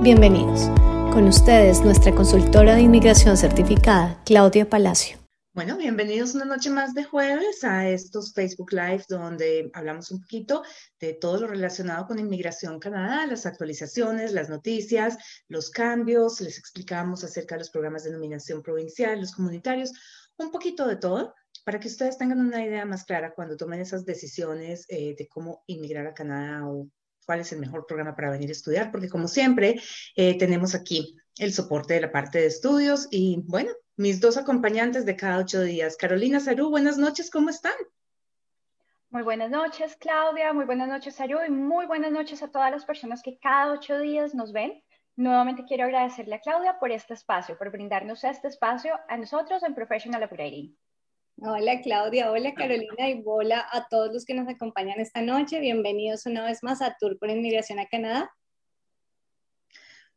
Bienvenidos. Con ustedes, nuestra consultora de inmigración certificada, Claudia Palacio. Bueno, bienvenidos una noche más de jueves a estos Facebook Live donde hablamos un poquito de todo lo relacionado con Inmigración Canadá, las actualizaciones, las noticias, los cambios, les explicamos acerca de los programas de nominación provincial, los comunitarios, un poquito de todo para que ustedes tengan una idea más clara cuando tomen esas decisiones eh, de cómo inmigrar a Canadá o cuál es el mejor programa para venir a estudiar, porque como siempre eh, tenemos aquí el soporte de la parte de estudios y bueno, mis dos acompañantes de cada ocho días. Carolina Sarú, buenas noches, ¿cómo están? Muy buenas noches, Claudia, muy buenas noches, Sarú, y muy buenas noches a todas las personas que cada ocho días nos ven. Nuevamente quiero agradecerle a Claudia por este espacio, por brindarnos este espacio a nosotros en Professional Upgrading. Hola Claudia, hola Carolina y hola a todos los que nos acompañan esta noche. Bienvenidos una vez más a Tour por Inmigración a Canadá.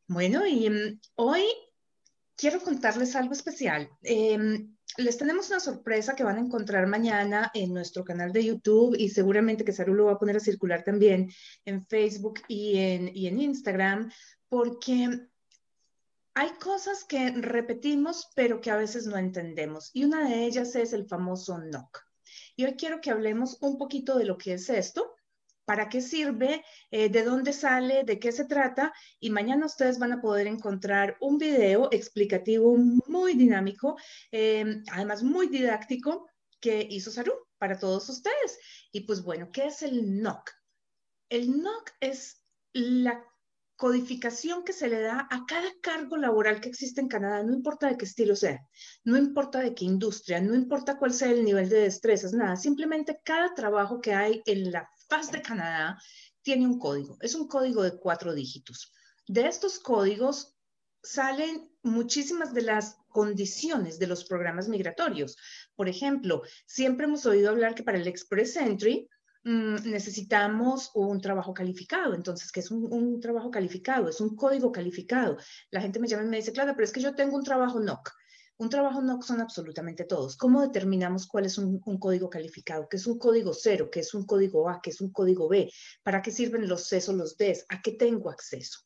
Bueno, y um, hoy quiero contarles algo especial. Eh, les tenemos una sorpresa que van a encontrar mañana en nuestro canal de YouTube y seguramente que Saru lo va a poner a circular también en Facebook y en, y en Instagram, porque hay cosas que repetimos, pero que a veces no entendemos. Y una de ellas es el famoso NOC. Y hoy quiero que hablemos un poquito de lo que es esto, para qué sirve, eh, de dónde sale, de qué se trata. Y mañana ustedes van a poder encontrar un video explicativo muy dinámico, eh, además muy didáctico, que hizo Saru para todos ustedes. Y pues bueno, ¿qué es el NOC? El NOC es la codificación que se le da a cada cargo laboral que existe en Canadá, no importa de qué estilo sea, no importa de qué industria, no importa cuál sea el nivel de destrezas, nada, simplemente cada trabajo que hay en la faz de Canadá tiene un código, es un código de cuatro dígitos. De estos códigos salen muchísimas de las condiciones de los programas migratorios. Por ejemplo, siempre hemos oído hablar que para el Express Entry, necesitamos un trabajo calificado. Entonces, ¿qué es un, trabajo calificado? Es un código calificado. La gente me llama y me dice, claro, pero es que yo tengo un trabajo NOC. Un trabajo NOC son absolutamente todos. ¿Cómo determinamos cuál es un, código calificado? ¿Qué es un código cero? ¿Qué es un código A? ¿Qué es un código B? ¿Para qué sirven los C o los D? ¿A qué tengo acceso?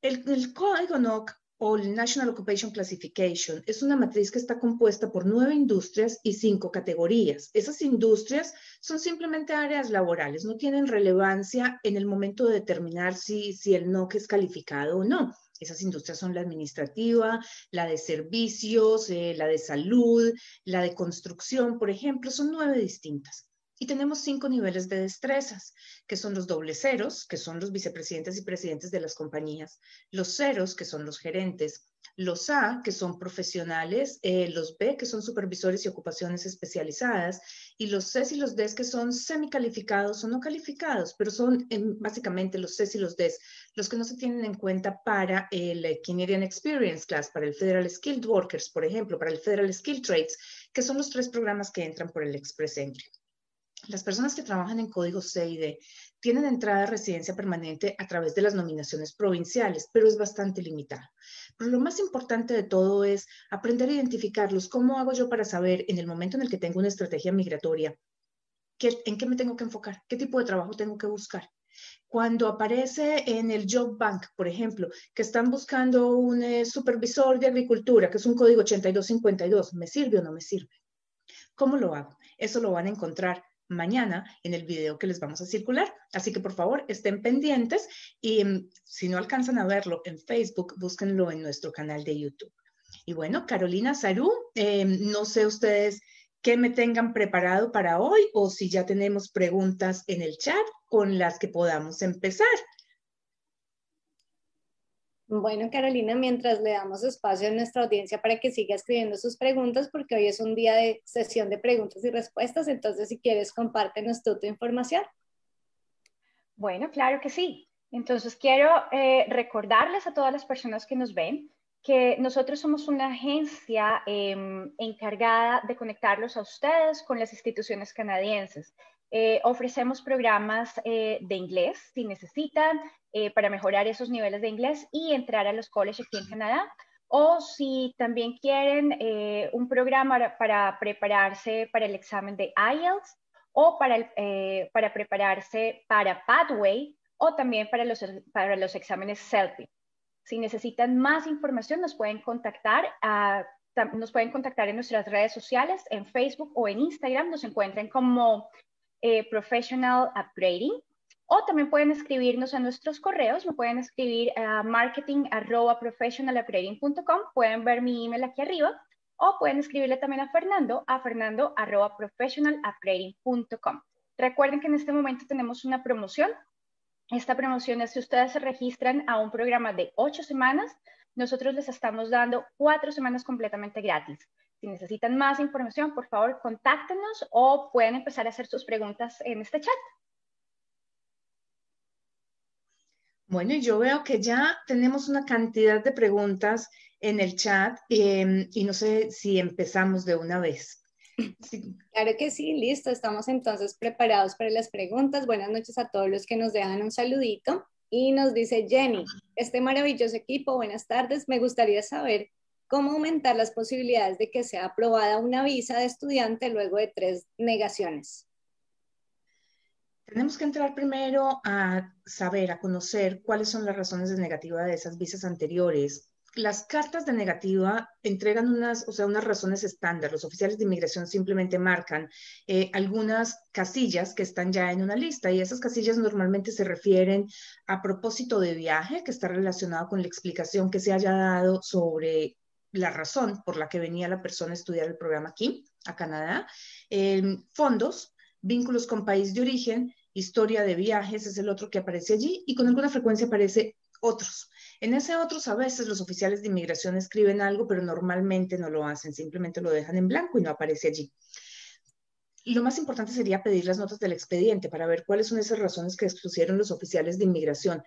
El, el código NOC o el National Occupation Classification es una matriz que está compuesta por nueve industrias y cinco categorías. Esas industrias son simplemente áreas laborales, no tienen relevancia en el momento de determinar si, si el NOC es calificado o no. Esas industrias son la administrativa, la de servicios, eh, la de salud, la de construcción, por ejemplo, son nueve distintas. Y tenemos cinco niveles de destrezas, que son los doble ceros, que son los vicepresidentes y presidentes de las compañías, los ceros, que son los gerentes, los A, que son profesionales, eh, los B, que son supervisores y ocupaciones especializadas, y los C y los D, que son semicalificados o no calificados, pero son em, básicamente los C y los D, los que no se tienen en cuenta para el Canadian Experience Class, para el Federal Skilled Workers, por ejemplo, para el Federal Skilled Trades, que son los tres programas que entran por el Express Entry. Las personas que trabajan en código C y D tienen entrada a residencia permanente a través de las nominaciones provinciales, pero es bastante limitada. Pero lo más importante de todo es aprender a identificarlos. ¿Cómo hago yo para saber en el momento en el que tengo una estrategia migratoria en qué me tengo que enfocar? ¿Qué tipo de trabajo tengo que buscar? Cuando aparece en el Job Bank, por ejemplo, que están buscando un eh, supervisor de agricultura, que es un código 8252, ¿me sirve o no me sirve? ¿Cómo lo hago? Eso lo van a encontrar mañana en el video que les vamos a circular. Así que por favor estén pendientes y mm, si no alcanzan a verlo en Facebook, búsquenlo en nuestro canal de YouTube. Y bueno, Carolina Sarú, em, no sé ustedes qué me tengan preparado para hoy o si ya tenemos preguntas en el chat con las que podamos empezar. Bueno, Carolina, mientras le damos espacio a nuestra audiencia para que siga escribiendo sus preguntas, porque hoy es un día de sesión de preguntas y respuestas, entonces si quieres, compártenos tú tu información. Bueno, claro que sí. Entonces quiero eh, recordarles a todas las personas que nos ven que nosotros somos una agencia em, encargada de conectarlos a ustedes con las instituciones canadienses. Eh, ofrecemos programas eh, de inglés si necesitan eh, para mejorar esos niveles de inglés y entrar a los colleges aquí en Canadá. O si también quieren un programa para prepararse para el examen de IELTS o para, para prepararse para Pathway o también para los, para los exámenes selfie. Si necesitan más información, nos pueden contactar nos pueden contactar en nuestras redes sociales, en Facebook o en Instagram. Nos encuentran como eh, Professional Upgrading. O también pueden escribirnos a nuestros correos. Me pueden escribir a marketing.professionalupgrading.com. Pueden ver mi email aquí arriba. O pueden escribirle también a Fernando a fernando.professionalupgrading.com. Recuerden que en este momento tenemos una promoción esta promoción es si ustedes se registran a un programa de ocho semanas, nosotros les estamos dando cuatro semanas completamente gratis. Si necesitan más información, por favor, contáctenos o pueden empezar a hacer sus preguntas en este chat. Bueno, yo veo que ya tenemos una cantidad de preguntas en el chat em, y no sé si empezamos de una vez. Claro que sí, listo. Estamos entonces preparados para las preguntas. Buenas noches a todos los que nos dejan un saludito. Y nos dice Jenny, este maravilloso equipo, buenas tardes. Me gustaría saber cómo aumentar las posibilidades de que sea aprobada una visa de estudiante luego de tres negaciones. Tenemos que entrar primero a saber, a conocer cuáles son las razones de negativa de esas visas anteriores, las cartas de negativa entregan unas, o sea, unas razones estándar. Los oficiales de inmigración simplemente marcan eh, algunas casillas que están ya en una lista y esas casillas normalmente se refieren a propósito de viaje que está relacionado con la explicación que se haya dado sobre la razón por la que venía la persona a estudiar el programa aquí, a Canadá. fondos, vínculos con país de origen, historia de viajes es el otro que aparece allí y con alguna frecuencia aparece otros. En ese otros a veces los oficiales de inmigración escriben algo, pero normalmente no lo hacen, simplemente lo dejan en blanco y no aparece allí. Lo más importante sería pedir las notas del expediente para ver cuáles son esas razones que expusieron los oficiales de inmigración.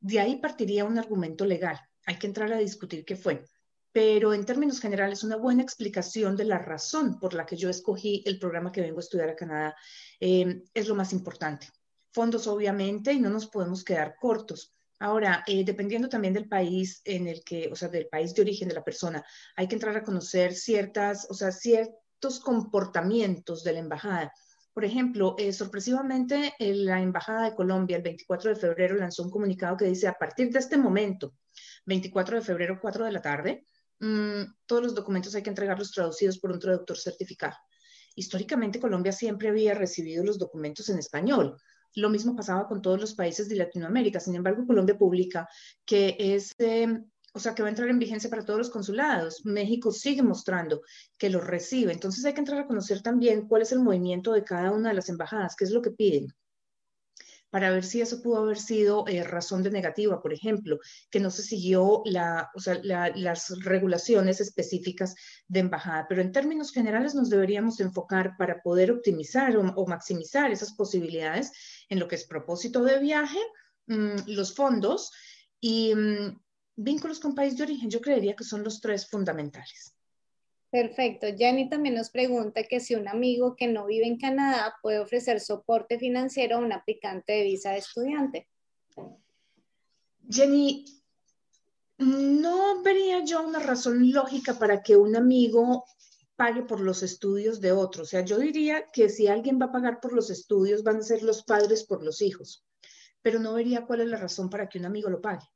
De ahí partiría un argumento legal. Hay que entrar a discutir qué fue. Pero en términos generales, una buena explicación de la razón por la que yo escogí el programa que vengo a estudiar a Canadá eh, es lo más importante. Fondos, obviamente, y no nos podemos quedar cortos. Ahora, eh, dependiendo también del país en el que, o sea, del país de origen de la persona, hay que entrar a conocer ciertas, o sea, ciertos comportamientos de la embajada. Por ejemplo, eh, sorpresivamente, la Embajada de Colombia el 24 de febrero lanzó un comunicado que dice, a partir de este momento, 24 de febrero, 4 de la tarde, mm, todos los documentos hay que entregarlos traducidos por un traductor certificado. Históricamente, Colombia siempre había recibido los documentos en español. Lo mismo pasaba con todos los países de Latinoamérica. Sin embargo, Colombia publica que es, em, o sea, que va a entrar en vigencia para todos los consulados. México sigue mostrando que lo recibe. Entonces hay que entrar a conocer también cuál es el movimiento de cada una de las embajadas, qué es lo que piden para ver si eso pudo haber sido eh, razón de negativa, por ejemplo, que no se siguió las regulaciones específicas de embajada. Pero en términos generales nos deberíamos enfocar para poder optimizar o, maximizar esas posibilidades en lo que es propósito de viaje, mm, los fondos y mm, vínculos con país de origen. Yo creería que son los tres fundamentales. Perfecto. Jenny también nos pregunta que si un amigo que no vive en Canadá puede ofrecer soporte financiero a un aplicante de visa de estudiante. Jenny, no vería yo una razón lógica para que un amigo pague por los estudios de otro. O sea, yo diría que si alguien va a pagar por los estudios, van a ser los padres por los hijos, pero no vería cuál es la razón para que un amigo lo pague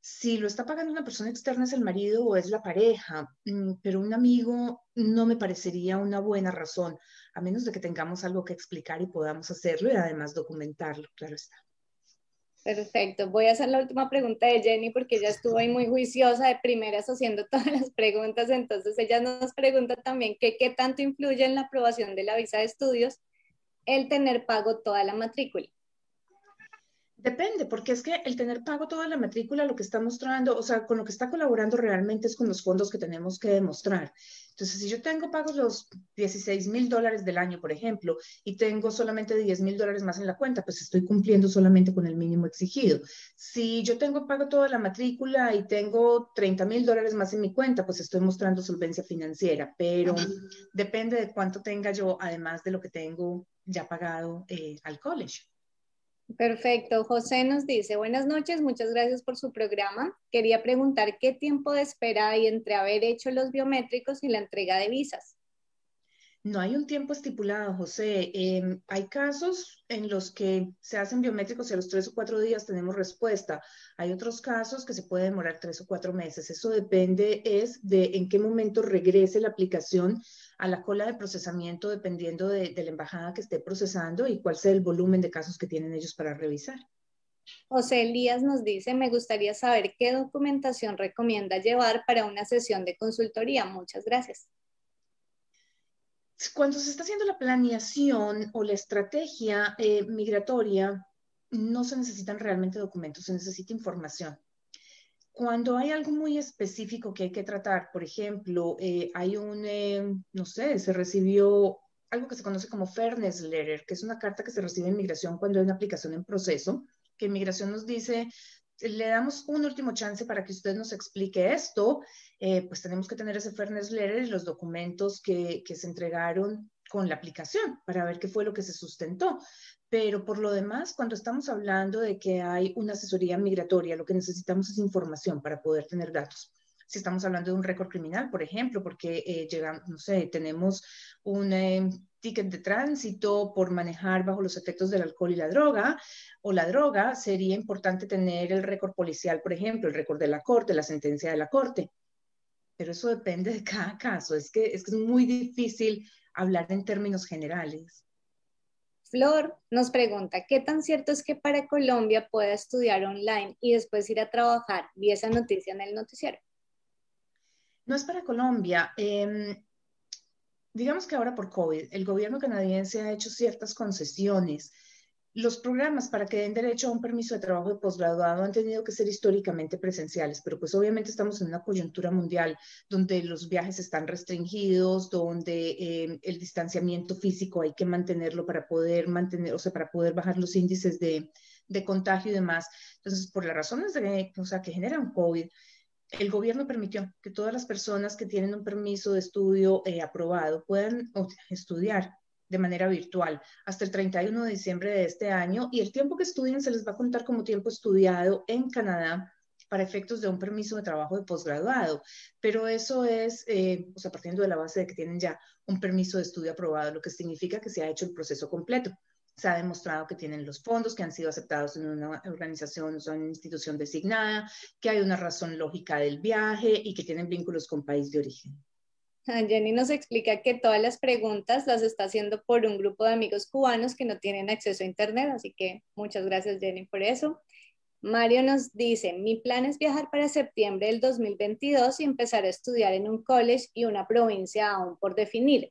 si lo está pagando una persona externa es el marido o es la pareja, mm, pero un amigo no me parecería una buena razón, a menos de que tengamos algo que explicar y podamos hacerlo y además documentarlo, claro está. Perfecto. Voy a hacer la última pregunta de Jenny porque ella estuvo ahí muy juiciosa de primeras haciendo todas las preguntas. Entonces ella nos pregunta también qué tanto influye en la aprobación de la visa de estudios el tener pago toda la matrícula. Depende, porque es que el tener pago toda la matrícula lo que está mostrando, o sea, con lo que está colaborando realmente es con los fondos que tenemos que demostrar. Entonces, si yo tengo pagos los 16 mil dólares del año, por ejemplo, y tengo solamente 10 mil dólares más en la cuenta, pues estoy cumpliendo solamente con el mínimo exigido. Si yo tengo pago toda la matrícula y tengo 30 mil dólares más en mi cuenta, pues estoy mostrando solvencia financiera, pero depende de cuánto tenga yo, además de lo que tengo ya pagado eh, al college. Perfecto. José nos dice, buenas noches, muchas gracias por su programa. Quería preguntar qué tiempo de espera hay entre haber hecho los biométricos y la entrega de visas. No hay un tiempo estipulado, José. Em, hay casos en los que se hacen biométricos y a los tres o cuatro días tenemos respuesta. Hay otros casos que se puede demorar tres o cuatro meses. Eso depende es de en qué momento regrese la aplicación a la cola de procesamiento dependiendo de, de la embajada que esté procesando y cuál sea el volumen de casos que tienen ellos para revisar. José Elías nos dice, me gustaría saber qué documentación recomienda llevar para una sesión de consultoría. Muchas gracias cuando se está haciendo la planeación o la estrategia eh, migratoria, no se necesitan realmente documentos, se necesita información. Cuando hay algo muy específico que hay que tratar, por ejemplo, eh, hay un, eh, no sé, se recibió algo que se conoce como Fairness Letter, que es una carta que se recibe en migración cuando hay una aplicación en proceso, que inmigración nos dice, le damos un último chance para que usted nos explique esto, eh, pues tenemos que tener ese fairness letter y los documentos que, que se entregaron con la aplicación para ver qué fue lo que se sustentó. Pero por lo demás, cuando estamos hablando de que hay una asesoría migratoria, lo que necesitamos es información para poder tener datos si estamos hablando de un récord criminal, por ejemplo, porque eh, llegamos, no sé, tenemos un eh, ticket de tránsito por manejar bajo los efectos del alcohol y la droga, o la droga, sería importante tener el récord policial, por ejemplo, el récord de la corte, la sentencia de la corte. Pero eso depende de cada caso. Es que es, que es muy difícil hablar en términos generales. Flor nos pregunta, ¿qué tan cierto es que para Colombia pueda estudiar online y después ir a trabajar? Vi esa noticia en el noticiero. No es para Colombia. Em, digamos que ahora por COVID, el gobierno canadiense ha hecho ciertas concesiones. Los programas para que den derecho a un permiso de trabajo de posgraduado han tenido que ser históricamente presenciales, pero pues obviamente estamos en una coyuntura mundial donde los viajes están restringidos, donde em, el distanciamiento físico hay que mantenerlo para poder mantener, para poder bajar los índices de, de contagio y demás. Entonces, por las razones de, o sea, que generan COVID, el gobierno permitió que todas las personas que tienen un permiso de estudio eh, aprobado puedan estudiar de manera virtual hasta el 31 de diciembre de este año y el tiempo que estudien se les va a contar como tiempo estudiado en Canadá para efectos de un permiso de trabajo de posgraduado. Pero eso es, eh, o sea, partiendo de la base de que tienen ya un permiso de estudio aprobado, lo que significa que se ha hecho el proceso completo se ha demostrado que tienen los fondos, que han sido aceptados en una organización o una institución designada, que hay una razón lógica del viaje y que tienen vínculos con país de origen. Jenny nos explica que todas las preguntas las está haciendo por un grupo de amigos cubanos que no tienen acceso a Internet, así que muchas gracias Jenny por eso. Mario nos dice, mi plan es viajar para septiembre del 2022 y empezar a estudiar en un college y una provincia aún por definir.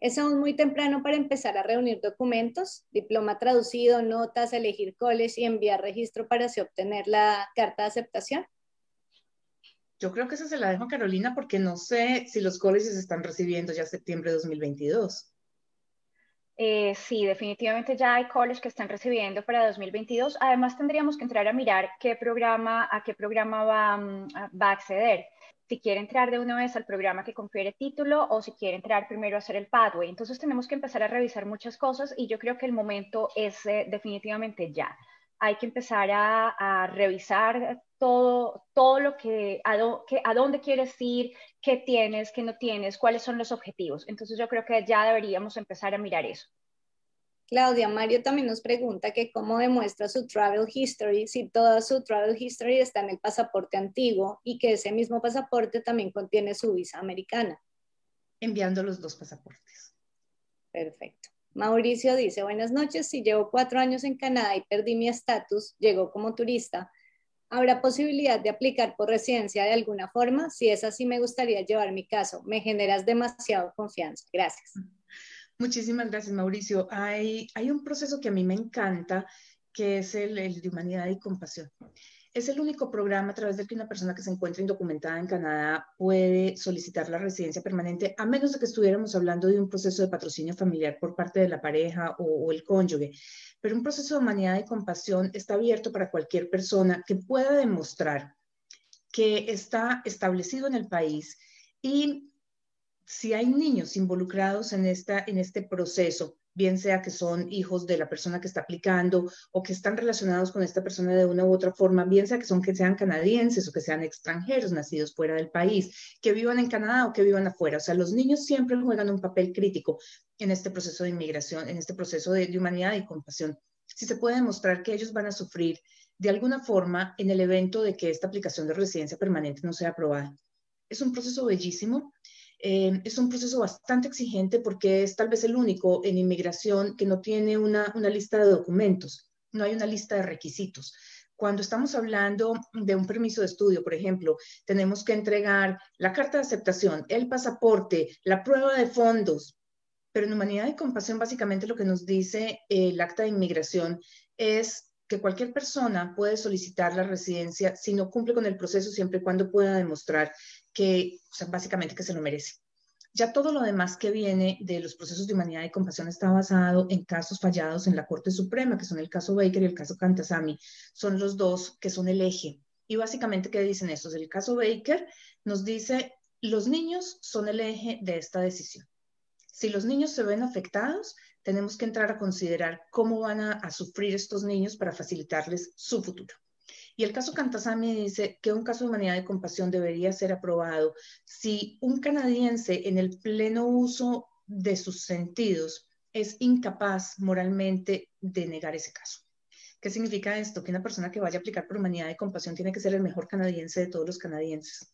Es aún muy temprano para empezar a reunir documentos, diploma traducido, notas, elegir college y enviar registro para obtener la carta de aceptación. Yo creo que esa se la dejo a Carolina porque no sé si los colleges están recibiendo ya septiembre de 2022. Eh, sí, definitivamente ya hay colleges que están recibiendo para 2022. Además, tendríamos que entrar a mirar qué programa, a qué programa va, mm, va a acceder si quiere entrar de una vez al programa que confiere título o si quiere entrar primero a hacer el pathway. Entonces tenemos que empezar a revisar muchas cosas y yo creo que el momento es eh, definitivamente ya. Hay que empezar a, revisar todo, todo lo que a, que, a dónde quieres ir, qué tienes, qué no tienes, cuáles son los objetivos. Entonces yo creo que ya deberíamos empezar a mirar eso. Claudia Mario también nos pregunta que cómo demuestra su travel history si toda su travel history está en el pasaporte antiguo y que ese mismo pasaporte también contiene su visa americana. Enviando los dos pasaportes. Perfecto. Mauricio dice, buenas noches, si llevo cuatro años en Canadá y perdí mi estatus, llegó como turista, ¿habrá posibilidad de aplicar por residencia de alguna forma? Si es así, me gustaría llevar mi caso. Me generas demasiado confianza. Gracias. Muchísimas gracias, Mauricio. Hay, hay un proceso que a mí me encanta, que es el, de humanidad y compasión. Es el único programa a través del que una persona que se encuentra indocumentada en Canadá puede solicitar la residencia permanente, a menos de que estuviéramos hablando de un proceso de patrocinio familiar por parte de la pareja o, el cónyuge. Pero un proceso de humanidad y compasión está abierto para cualquier persona que pueda demostrar que está establecido en el país y si hay niños involucrados en, esta, en este proceso, bien sea que son hijos de la persona que está aplicando o que están relacionados con esta persona de una u otra forma, bien sea que son que sean canadienses o que sean extranjeros nacidos fuera del país, que vivan en Canadá o que vivan afuera. O sea, los niños siempre juegan un papel crítico en este proceso de inmigración, en este proceso de, de humanidad y compasión. Si se puede demostrar que ellos van a sufrir de alguna forma en el evento de que esta aplicación de residencia permanente no sea aprobada. Es un proceso bellísimo eh, es un proceso bastante exigente porque es tal vez el único en inmigración que no tiene una, una lista de documentos, no hay una lista de requisitos. Cuando estamos hablando de un permiso de estudio, por ejemplo, tenemos que entregar la carta de aceptación, el pasaporte, la prueba de fondos, pero en Humanidad y Compasión básicamente lo que nos dice el acta de inmigración es que cualquier persona puede solicitar la residencia si no cumple con el proceso siempre y cuando pueda demostrar que, o sea, básicamente que se lo merece. Ya todo lo demás que viene de los procesos de humanidad y compasión está basado en casos fallados en la Corte Suprema, que son el caso Baker y el caso Cantasami. Son los dos que son el eje. Y básicamente, ¿qué dicen estos? El caso Baker nos dice, los niños son el eje de esta decisión. Si los niños se ven afectados, tenemos que entrar a considerar cómo van a sufrir estos niños para facilitarles su futuro. Y el caso Cantasami dice que un caso de humanidad y compasión debería ser aprobado si un canadiense en el pleno uso de sus sentidos es incapaz moralmente de negar ese caso. ¿Qué significa esto? Que una persona que vaya a aplicar por humanidad y compasión tiene que ser el mejor canadiense de todos los canadienses.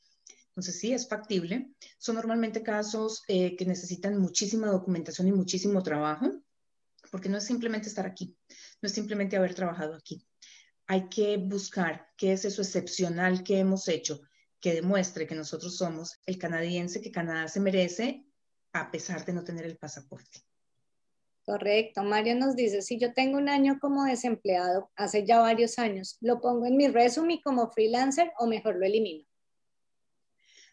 Entonces, sí, es factible. Son normalmente casos eh, que necesitan muchísima documentación y muchísimo trabajo, porque no es simplemente estar aquí, no es simplemente haber trabajado aquí hay que buscar qué es eso excepcional que hemos hecho que demuestre que nosotros somos el canadiense que Canadá se merece a pesar de no tener el pasaporte. Correcto. Mario nos dice, si yo tengo un año como desempleado, hace ya varios años, ¿lo pongo en mi resumen como freelancer o mejor lo elimino?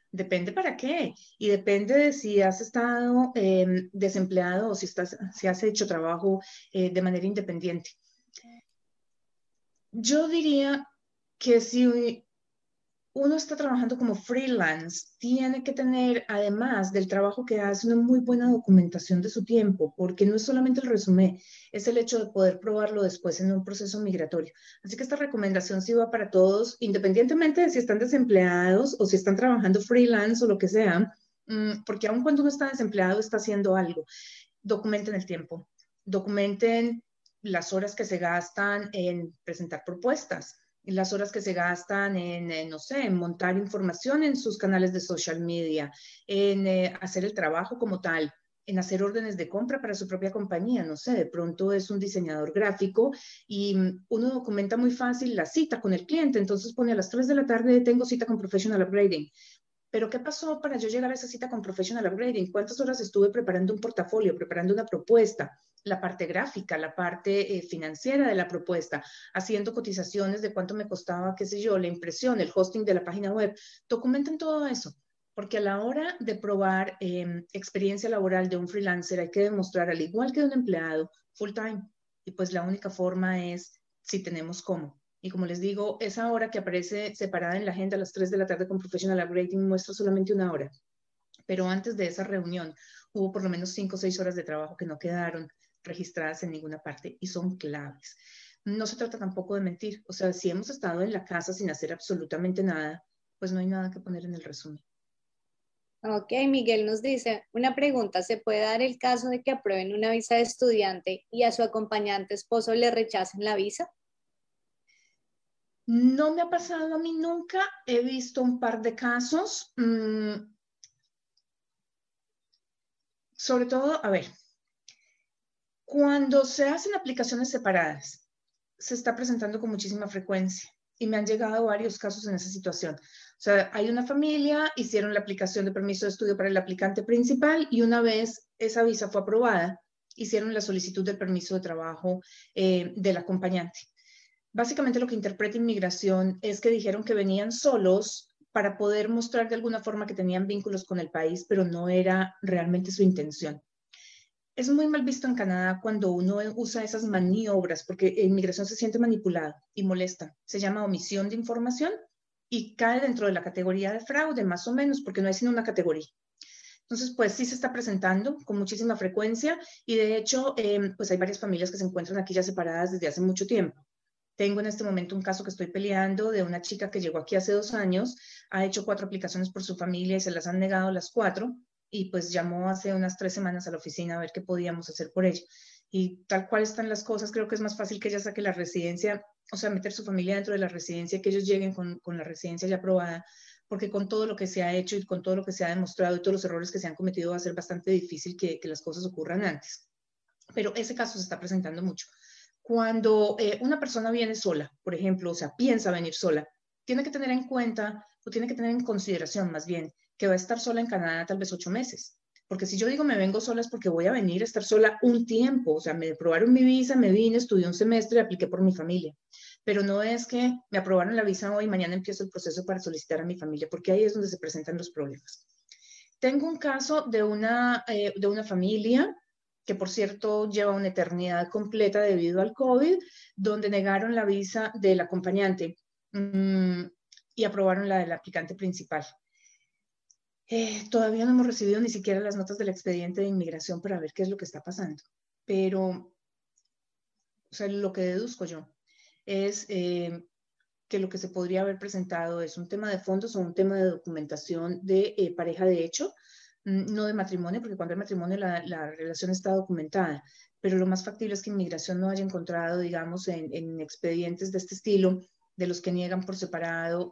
Depende para qué y depende de si has estado em, desempleado o si, estás, si has hecho trabajo eh, de manera independiente. Yo diría que si uno está trabajando como freelance, tiene que tener, además del trabajo que hace, una muy buena documentación de su tiempo, porque no es solamente el resumen, es el hecho de poder probarlo después en un proceso migratorio. Así que esta recomendación sí va para todos, independientemente de si están desempleados o si están trabajando freelance o lo que sea, mm, porque aun cuando uno está desempleado, está haciendo algo. Documenten el tiempo, documenten las horas que se gastan en presentar propuestas, las horas que se gastan en, no sé, en montar información en sus canales de social media, en eh, hacer el trabajo como tal, en hacer órdenes de compra para su propia compañía, no sé, de pronto es un diseñador gráfico y mm, uno documenta muy fácil la cita con el cliente, entonces pone a las 3 de la tarde tengo cita con Professional Upgrading. Pero ¿qué pasó para yo llegar a esa cita con Professional Upgrading? ¿Cuántas horas estuve preparando un portafolio, preparando una propuesta? La parte gráfica, la parte eh, financiera de la propuesta, haciendo cotizaciones de cuánto me costaba, qué sé yo, la impresión, el hosting de la página web. Documenten todo eso, porque a la hora de probar em, experiencia laboral de un freelancer hay que demostrar, al igual que de un empleado, full time. Y pues la única forma es si tenemos cómo. Y como les digo, esa hora que aparece separada en la agenda a las 3 de la tarde con Professional Upgrading muestra solamente una hora. Pero antes de esa reunión hubo por lo menos 5 o 6 horas de trabajo que no quedaron registradas en ninguna parte y son claves. No se trata tampoco de mentir, o sea, si hemos estado en la casa sin hacer absolutamente nada, pues no hay nada que poner en el resumen. Ok, Miguel nos dice, una pregunta, ¿se puede dar el caso de que aprueben una visa de estudiante y a su acompañante esposo le rechacen la visa? No me ha pasado a mí nunca, he visto un par de casos, mm, sobre todo, a ver, cuando se hacen aplicaciones separadas, se está presentando con muchísima frecuencia y me han llegado varios casos en esa situación. O sea, hay una familia, hicieron la aplicación de permiso de estudio para el aplicante principal y una vez esa visa fue aprobada, hicieron la solicitud del permiso de trabajo eh, del acompañante. Básicamente lo que interpreta inmigración es que dijeron que venían solos para poder mostrar de alguna forma que tenían vínculos con el país, pero no era realmente su intención es muy mal visto en Canadá cuando uno usa esas maniobras, porque inmigración se siente manipulada y molesta. Se llama omisión de información y cae dentro de la categoría de fraude, más o menos, porque no hay sino una categoría. Entonces, pues sí se está presentando con muchísima frecuencia y de hecho, em, pues hay varias familias que se encuentran aquí ya separadas desde hace mucho tiempo. Tengo en este momento un caso que estoy peleando de una chica que llegó aquí hace dos años, ha hecho cuatro aplicaciones por su familia y se las han negado las cuatro y pues llamó hace unas tres semanas a la oficina a ver qué podíamos hacer por ella. Y tal cual están las cosas, creo que es más fácil que ella saque la residencia, o sea, meter su familia dentro de la residencia, que ellos lleguen con, con la residencia ya aprobada, porque con todo lo que se ha hecho y con todo lo que se ha demostrado y todos los errores que se han cometido va a ser bastante difícil que, las cosas ocurran antes. Pero ese caso se está presentando mucho. Cuando eh, una persona viene sola, por ejemplo, o sea, piensa venir sola, tiene que tener en cuenta o tiene que tener en consideración más bien que va a estar sola en Canadá tal vez ocho meses. Porque si yo digo me vengo sola es porque voy a venir a estar sola un tiempo. O sea, me aprobaron mi visa, me vine, estudié un semestre y apliqué por mi familia pero no es que me aprobaron la visa hoy mañana empiezo el proceso para solicitar a mi familia, porque ahí es donde se presentan los problemas. Tengo un caso de una, eh, de una familia que por cierto lleva una eternidad completa debido al COVID, donde negaron la visa del acompañante mm, y aprobaron la del aplicante principal. Eh, todavía no hemos recibido ni siquiera las notas del expediente de inmigración para ver qué es lo que está pasando, pero, o sea, lo que deduzco yo es eh, que lo que se podría haber presentado es un tema de fondos o un tema de documentación de eh, pareja de hecho, mm, no de matrimonio, porque cuando hay matrimonio la, la, relación está documentada, pero lo más factible es que inmigración no haya encontrado, digamos, en, en expedientes de este estilo, de los que niegan por separado,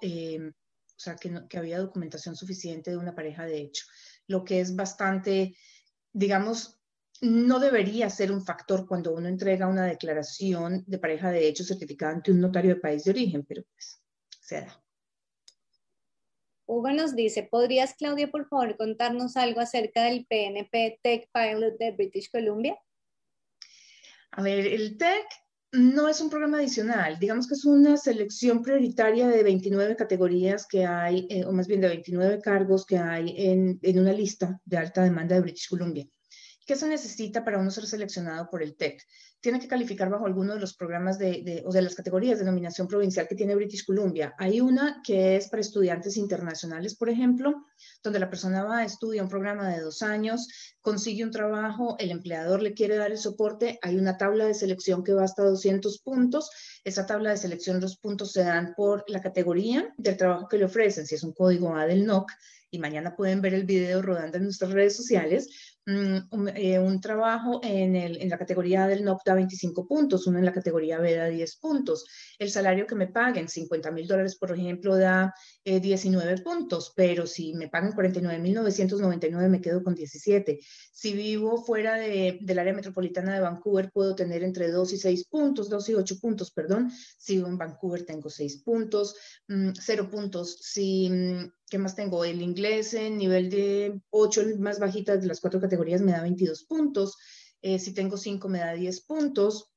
o sea, que, que había documentación suficiente de una pareja de hecho, lo que es bastante, digamos, no debería ser un factor cuando uno entrega una declaración de pareja de hecho certificada ante un notario de país de origen, pero pues se da. Hugo nos dice, ¿podrías, Claudia, por favor, contarnos algo acerca del PNP Tech Pilot de British Columbia? A ver, el Tech no es un programa adicional, digamos que es una selección prioritaria de 29 categorías que hay, eh, o más bien de 29 cargos que hay en, en una lista de alta demanda de British Columbia. ¿Qué se necesita para uno ser seleccionado por el TEC? Tiene que calificar bajo alguno de los programas de, o de las categorías de nominación provincial que tiene British Columbia. Hay una que es para estudiantes internacionales, por ejemplo, donde la persona va, estudia un programa de dos años, consigue un trabajo, el empleador le quiere dar el soporte, hay una tabla de selección que va hasta 200 puntos. Esa tabla de selección, los puntos se dan por la categoría del trabajo que le ofrecen, si es un código A del NOC, y mañana pueden ver el video rodando en nuestras redes sociales, Mm, eh, un, trabajo en, la categoría del NOC da 25 puntos, uno en la categoría B da 10 puntos. El salario que me paguen, 50 mil dólares, por ejemplo, da 19 eh, puntos, pero si me pagan 49.999 me quedo con 17. Si vivo fuera de, del área metropolitana de Vancouver, puedo tener entre 2 y 6 puntos, 2 y 8 puntos, perdón. Si vivo en Vancouver, tengo 6 puntos, 0 mm, puntos. Si mm, ¿Qué más tengo? El inglés en nivel de 8, el más bajita de las cuatro categorías, me da 22 puntos. Eh, si tengo 5, me da 10 puntos.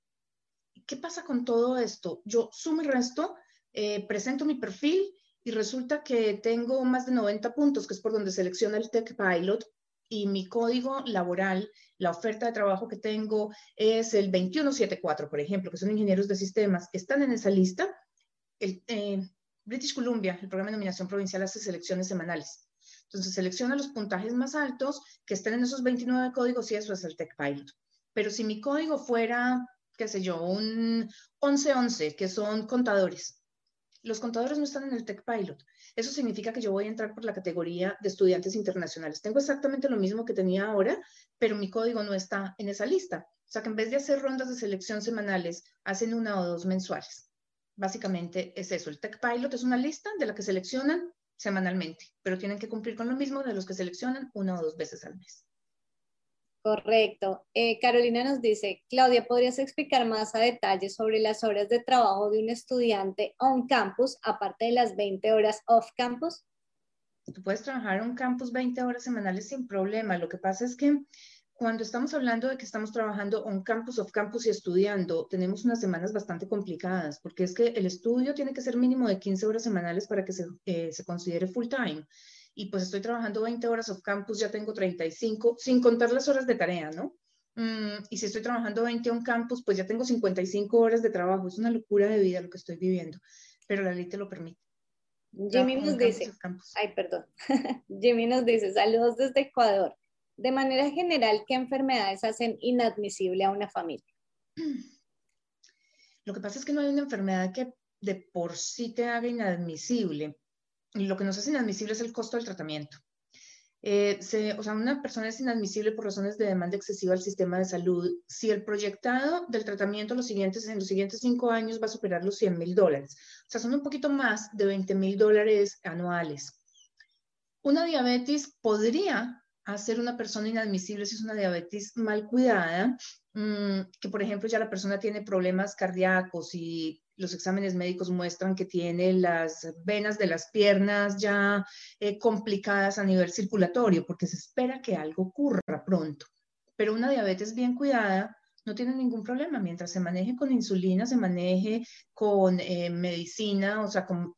¿Qué pasa con todo esto? Yo sumo y resto, eh, presento mi perfil y resulta que tengo más de 90 puntos, que es por donde selecciona el Tech Pilot, y mi código laboral, la oferta de trabajo que tengo es el 2174, por ejemplo, que son ingenieros de sistemas, están en esa lista. El, eh, British Columbia, el programa de nominación provincial, hace selecciones semanales. Entonces selecciona los puntajes más altos que estén en esos 29 códigos y eso es el Tech Pilot. Pero si mi código fuera, qué sé yo, un 1111, que son contadores, los contadores no están en el Tech Pilot. Eso significa que yo voy a entrar por la categoría de estudiantes internacionales. Tengo exactamente lo mismo que tenía ahora, pero mi código no está en esa lista. O sea que en vez de hacer rondas de selección semanales, hacen una o dos mensuales. Básicamente es eso. El Tech Pilot es una lista de la que seleccionan semanalmente, pero tienen que cumplir con lo mismo de los que seleccionan una o dos veces al mes. Correcto. Eh, Carolina nos dice, Claudia, ¿podrías explicar más a detalle sobre las horas de trabajo de un estudiante on campus, aparte de las 20 horas off campus? Tú puedes trabajar un campus 20 horas semanales sin problema. Lo que pasa es que cuando estamos hablando de que estamos trabajando on campus, off campus y estudiando, tenemos unas semanas bastante complicadas, porque es que el estudio tiene que ser mínimo de 15 horas semanales para que se, eh, se considere full time. Y pues estoy trabajando 20 horas off campus, ya tengo 35, sin contar las horas de tarea, ¿no? Mm, y si estoy trabajando 20 on campus, pues ya tengo 55 horas de trabajo. Es una locura de vida lo que estoy viviendo, pero la ley te lo permite. Jimmy nos dice, ay, perdón. Jimmy nos dice, saludos desde Ecuador. De manera general, ¿qué enfermedades hacen inadmisible a una familia? Lo que pasa es que no hay una enfermedad que de por sí te haga inadmisible. Lo que nos hace inadmisible es el costo del tratamiento. Eh, o sea, una persona es inadmisible por razones de demanda excesiva al sistema de salud si el proyectado del tratamiento los siguientes, en los siguientes cinco años va a superar los 100 mil dólares. O sea, son un poquito más de 20 mil dólares anuales. Una diabetes podría hacer una persona inadmisible si es una diabetes mal cuidada, mm, que por ejemplo ya la persona tiene problemas cardíacos y los exámenes médicos muestran que tiene las venas de las piernas ya eh, complicadas a nivel circulatorio, porque se espera que algo ocurra pronto. Pero una diabetes bien cuidada no tiene ningún problema. Mientras se maneje con insulina, se maneje con eh, medicina, o sea, con,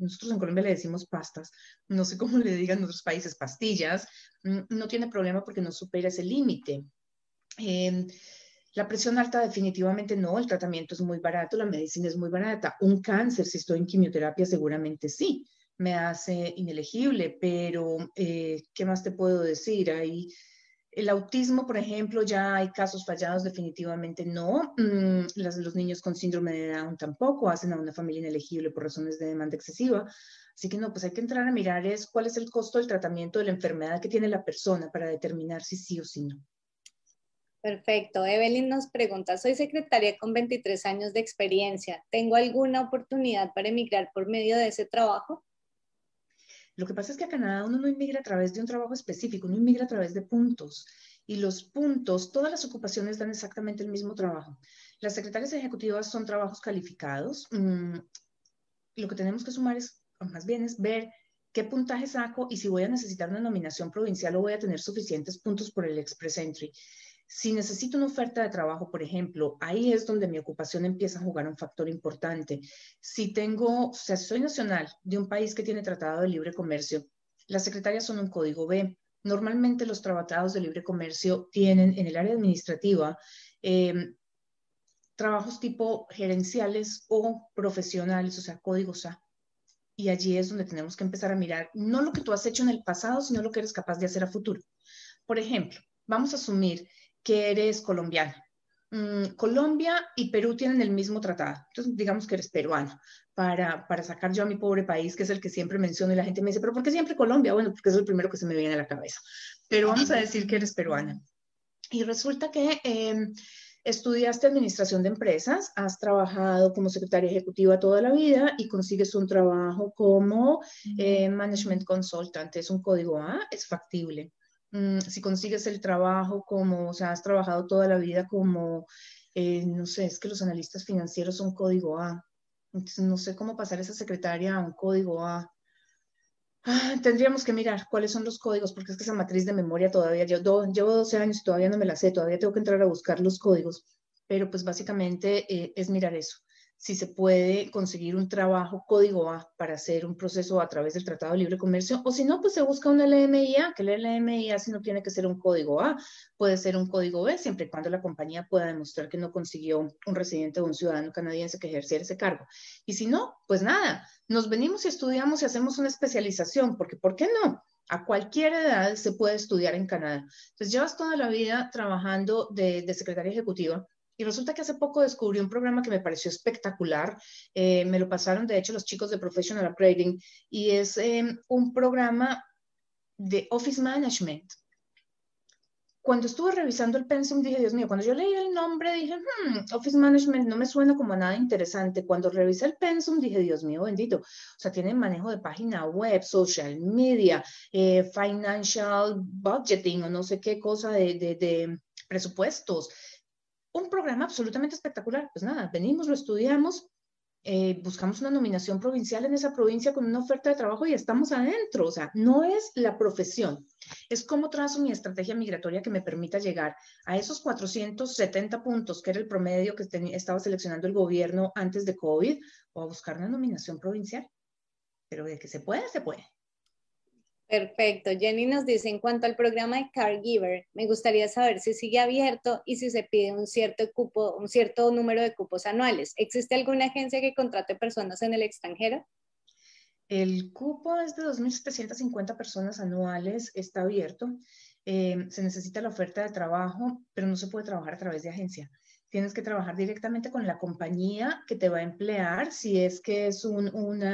nosotros en Colombia le decimos pastas, no sé cómo le digan en otros países, pastillas, mm, no tiene problema porque no supera ese límite. Em, la presión alta definitivamente no, el tratamiento es muy barato, la medicina es muy barata. Un cáncer, si estoy en quimioterapia, seguramente sí, me hace inelegible, pero eh, ¿qué más te puedo decir? Hay, el autismo, por ejemplo, ya hay casos fallados, definitivamente no. Mm, los niños con síndrome de Down tampoco hacen a una familia inelegible por razones de demanda excesiva. Así que no, pues hay que entrar a mirar es cuál es el costo del tratamiento de la enfermedad que tiene la persona para determinar si sí o si no. Perfecto. Evelyn nos pregunta, soy secretaria con 23 años de experiencia. ¿Tengo alguna oportunidad para emigrar por medio de ese trabajo? Lo que pasa es que a Canadá uno no inmigra a través de un trabajo específico, uno inmigra a través de puntos. Y los puntos, todas las ocupaciones dan exactamente el mismo trabajo. Las secretarias ejecutivas son trabajos calificados. Mm, lo que tenemos que sumar es, más bien es ver qué puntaje saco y si voy a necesitar una nominación provincial o voy a tener suficientes puntos por el Express Entry. Si necesito una oferta de trabajo, por ejemplo, ahí es donde mi ocupación empieza a jugar un factor importante. Si tengo, o sea, soy nacional de un país que tiene tratado de libre comercio, las secretarias son un código B. Normalmente los tratados de libre comercio tienen en el área administrativa em, trabajos tipo gerenciales o profesionales, o sea, códigos A. Y allí es donde tenemos que empezar a mirar no lo que tú has hecho en el pasado, sino lo que eres capaz de hacer a futuro. Por ejemplo, vamos a asumir que eres colombiana. Mm, Colombia y Perú tienen el mismo tratado. Entonces, digamos que eres peruano, para, para sacar yo a mi pobre país, que es el que siempre menciono, y la gente me dice, pero ¿por qué siempre Colombia? Bueno, porque es el primero que se me viene a la cabeza. Pero vamos a decir que eres peruana. Y resulta que em, estudiaste administración de empresas, has trabajado como secretaria ejecutiva toda la vida y consigues un trabajo como eh, management consultant. Es un código A, es factible. Mm, si consigues el trabajo como, o sea, has trabajado toda la vida como, eh, no sé, es que los analistas financieros son código A. Entonces, no sé cómo pasar esa secretaria a un código A. Ah, tendríamos que mirar cuáles son los códigos, porque es que esa matriz de memoria todavía, yo llevo 12 años y todavía no me la sé, todavía tengo que entrar a buscar los códigos, pero pues básicamente eh, es mirar eso si se puede conseguir un trabajo código A para hacer un proceso a través del Tratado de Libre Comercio, o si no, pues se busca un LMIA, que el LMIA si no tiene que ser un código A, puede ser un código B, siempre y cuando la compañía pueda demostrar que no consiguió un residente o un ciudadano canadiense que ejerciera ese cargo. Y si no, pues nada, nos venimos y estudiamos y hacemos una especialización, porque ¿por qué no? A cualquier edad se puede estudiar en Canadá. Entonces, llevas toda la vida trabajando de, de secretaria ejecutiva y resulta que hace poco descubrí un programa que me pareció espectacular. Eh, me lo pasaron, de hecho, los chicos de Professional Upgrading. Y es em, un programa de Office Management. Cuando estuve revisando el pensum, dije, Dios mío, cuando yo leí el nombre, dije, hmm, Office Management no me suena como nada interesante. Cuando revisé el pensum, dije, Dios mío, bendito. O sea, tienen manejo de página web, social media, eh, financial budgeting o no sé qué cosa de, de presupuestos un programa absolutamente espectacular. Pues nada, venimos, lo estudiamos, eh, buscamos una nominación provincial en esa provincia con una oferta de trabajo y estamos adentro. O sea, no es la profesión, es cómo trazo mi estrategia migratoria que me permita llegar a esos 470 puntos, que era el promedio que estaba seleccionando el gobierno antes de COVID, o a buscar una nominación provincial. Pero de que se puede, se puede. Perfecto. Jenny nos dice, en cuanto al programa de Caregiver, me gustaría saber si sigue abierto y si se pide un cierto cupo, un cierto número de cupos anuales. ¿Existe alguna agencia que contrate personas en el extranjero? El cupo es de 2.750 personas anuales, está abierto. Eh, se necesita la oferta de trabajo, pero no se puede trabajar a través de agencia. Tienes que trabajar directamente con la compañía que te va a emplear, si es que es un,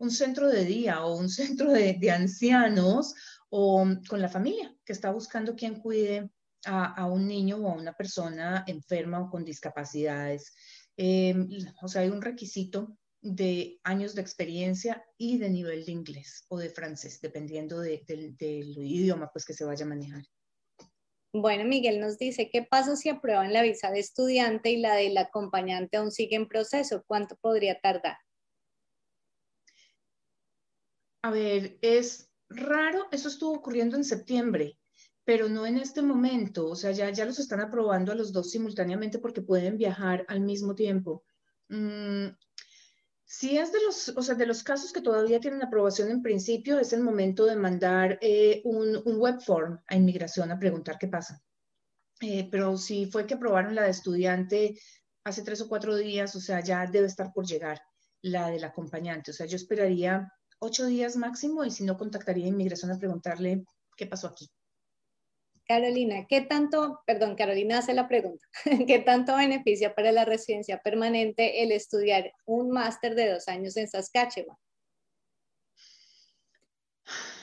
un centro de día o un centro de, de, ancianos o con la familia que está buscando quien cuide a, a, un niño o a una persona enferma o con discapacidades. Eh, o sea, hay un requisito de años de experiencia y de nivel de inglés o de francés, dependiendo del idioma pues, que se vaya a manejar. Bueno, Miguel nos dice, ¿qué pasa si aprueban la visa de estudiante y la del acompañante aún sigue en proceso? ¿Cuánto podría tardar? A ver, es raro, eso estuvo ocurriendo en septiembre, pero no en este momento, o sea, ya, ya los están aprobando a los dos simultáneamente porque pueden viajar al mismo tiempo. Mm, si es de los, o sea, de los casos que todavía tienen aprobación en principio, es el momento de mandar eh, un, web form a inmigración a preguntar qué pasa. Eh, pero si fue que aprobaron la de estudiante hace tres o cuatro días, o sea, ya debe estar por llegar la del acompañante. O sea, yo esperaría ocho días máximo y si no, contactaría a inmigración a preguntarle qué pasó aquí. Carolina, ¿qué tanto, perdón, Carolina hace la pregunta, ¿qué tanto beneficia para la residencia permanente el estudiar un máster de dos años en Saskatchewan?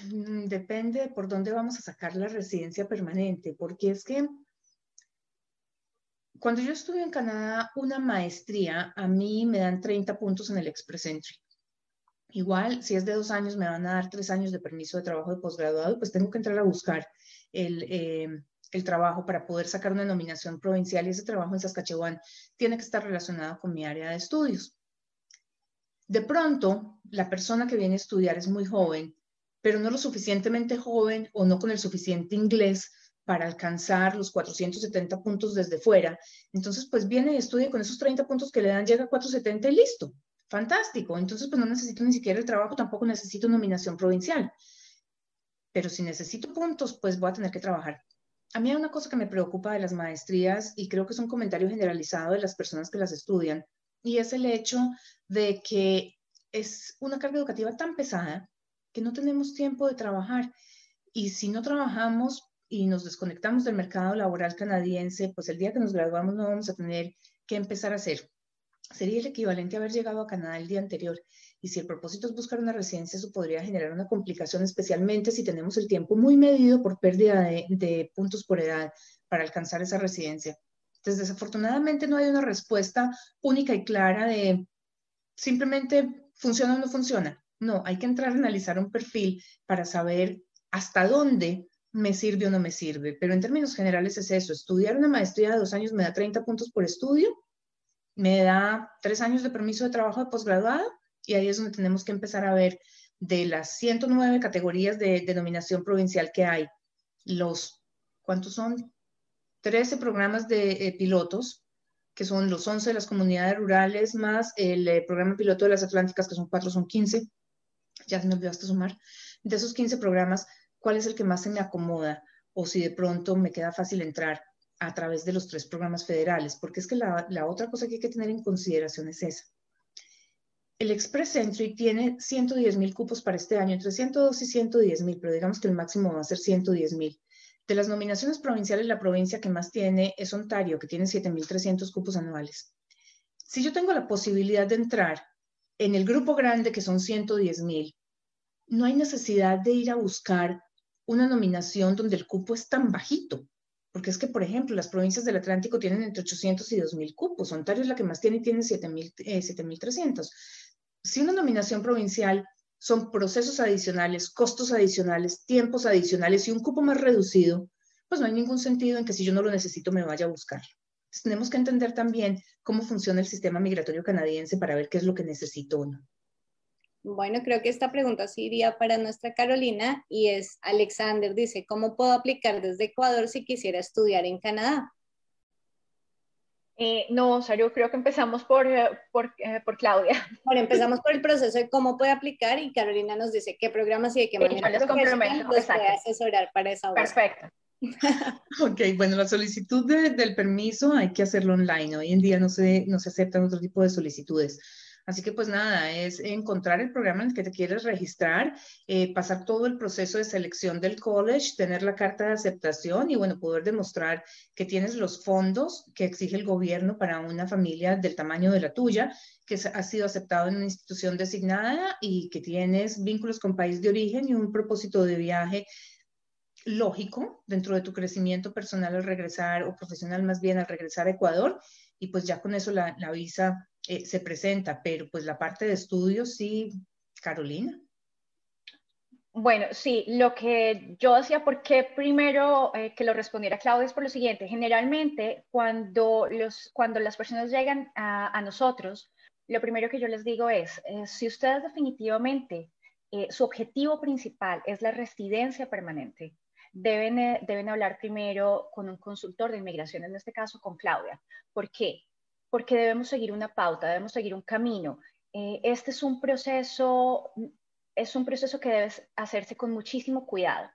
Mm, depende por dónde vamos a sacar la residencia permanente, porque es que cuando yo estuve en Canadá, una maestría, a mí me dan 30 puntos en el Express Entry. Igual, si es de dos años, me van a dar tres años de permiso de trabajo de posgraduado, pues tengo que entrar a buscar eh, el, trabajo para poder sacar una nominación provincial y ese trabajo en Saskatchewan tiene que estar relacionado con mi área de estudios. De pronto, la persona que viene a estudiar es muy joven, pero no lo suficientemente joven o no con el suficiente inglés para alcanzar los 470 puntos desde fuera. Entonces, pues viene y estudia con esos 30 puntos que le dan, llega a 470 y listo. Fantástico. Entonces, pues no necesito ni siquiera el trabajo, tampoco necesito nominación provincial pero si necesito puntos, pues voy a tener que trabajar. A mí hay una cosa que me preocupa de las maestrías y creo que es un comentario generalizado de las personas que las estudian y es el hecho de que es una carga educativa tan pesada que no tenemos tiempo de trabajar y si no trabajamos y nos desconectamos del mercado laboral canadiense, pues el día que nos graduamos no vamos a tener que empezar a hacer. Sería el equivalente a haber llegado a Canadá el día anterior y si el propósito es buscar una residencia, eso podría generar una complicación, especialmente si tenemos el tiempo muy medido por pérdida de, puntos por edad para alcanzar esa residencia. Entonces, desafortunadamente no hay una respuesta única y clara de simplemente funciona o no funciona. No, hay que entrar a analizar un perfil para saber hasta dónde me sirve o no me sirve. Pero en términos generales es eso, estudiar una maestría de dos años me da 30 puntos por estudio, me da tres años de permiso de trabajo de posgraduado y ahí es donde tenemos que empezar a ver de las 109 categorías de denominación provincial que hay, los, ¿cuántos son? 13 programas de eh, pilotos, que son los 11 de las comunidades rurales, más el eh, programa piloto de las Atlánticas, que son 4, son 15. Ya se me olvidó hasta sumar. De esos 15 programas, ¿cuál es el que más se me acomoda? O si de pronto me queda fácil entrar a través de los tres programas federales, porque es que la, la otra cosa que hay que tener en consideración es esa el Express Entry tiene 110 mil cupos para este año, entre 102 y 110 mil, pero digamos que el máximo va a ser 110 mil. De las nominaciones provinciales, la provincia que más tiene es Ontario, que tiene 7.300 cupos anuales. Si yo tengo la posibilidad de entrar en el grupo grande, que son 110 mil, no hay necesidad de ir a buscar una nominación donde el cupo es tan bajito. Porque es que, por ejemplo, las provincias del Atlántico tienen entre 800 y 2.000 cupos. Ontario es la que más tiene y tiene 7.300. Eh, si una nominación provincial son procesos adicionales, costos adicionales, tiempos adicionales y un cupo más reducido, pues no hay ningún sentido en que si yo no lo necesito me vaya a buscar. tenemos que entender también cómo funciona el sistema migratorio canadiense para ver qué es lo que necesito o no. Bueno, creo que esta pregunta sí iría para nuestra Carolina y es Alexander, dice, ¿cómo puedo aplicar desde Ecuador si quisiera estudiar en Canadá? Eh, no, o sea, yo creo que empezamos por, eh, por, eh, por, Claudia. Bueno, empezamos por el proceso de cómo puede aplicar y Carolina nos dice qué programas y de qué manera les complemento, puede asesorar para esa obra. Perfecto. ok, bueno, la solicitud del permiso hay que hacerlo online. Hoy en día no se, no se aceptan otro tipo de solicitudes. Así que pues nada, es encontrar el programa en el que te quieres registrar, eh, pasar todo el proceso de selección del college, tener la carta de aceptación y bueno, poder demostrar que tienes los fondos que exige el gobierno para una familia del tamaño de la tuya, que ha sido aceptado en una institución designada y que tienes vínculos con país de origen y un propósito de viaje lógico dentro de tu crecimiento personal al regresar o profesional más bien al regresar a Ecuador y pues ya con eso la, la visa eh, se presenta, pero pues la parte de estudios sí, Carolina. Bueno, sí, lo que yo decía, ¿por qué primero eh, que lo respondiera Claudia es por lo siguiente. Generalmente, cuando, los, cuando las personas llegan a, nosotros, lo primero que yo les digo es, eh, si ustedes definitivamente, su objetivo principal es la residencia permanente, deben, deben hablar primero con un consultor de inmigración, en este caso con Claudia. ¿Por qué? Porque debemos seguir una pauta, debemos seguir un camino. Eh, este es un proceso, es un proceso que debe hacerse con muchísimo cuidado.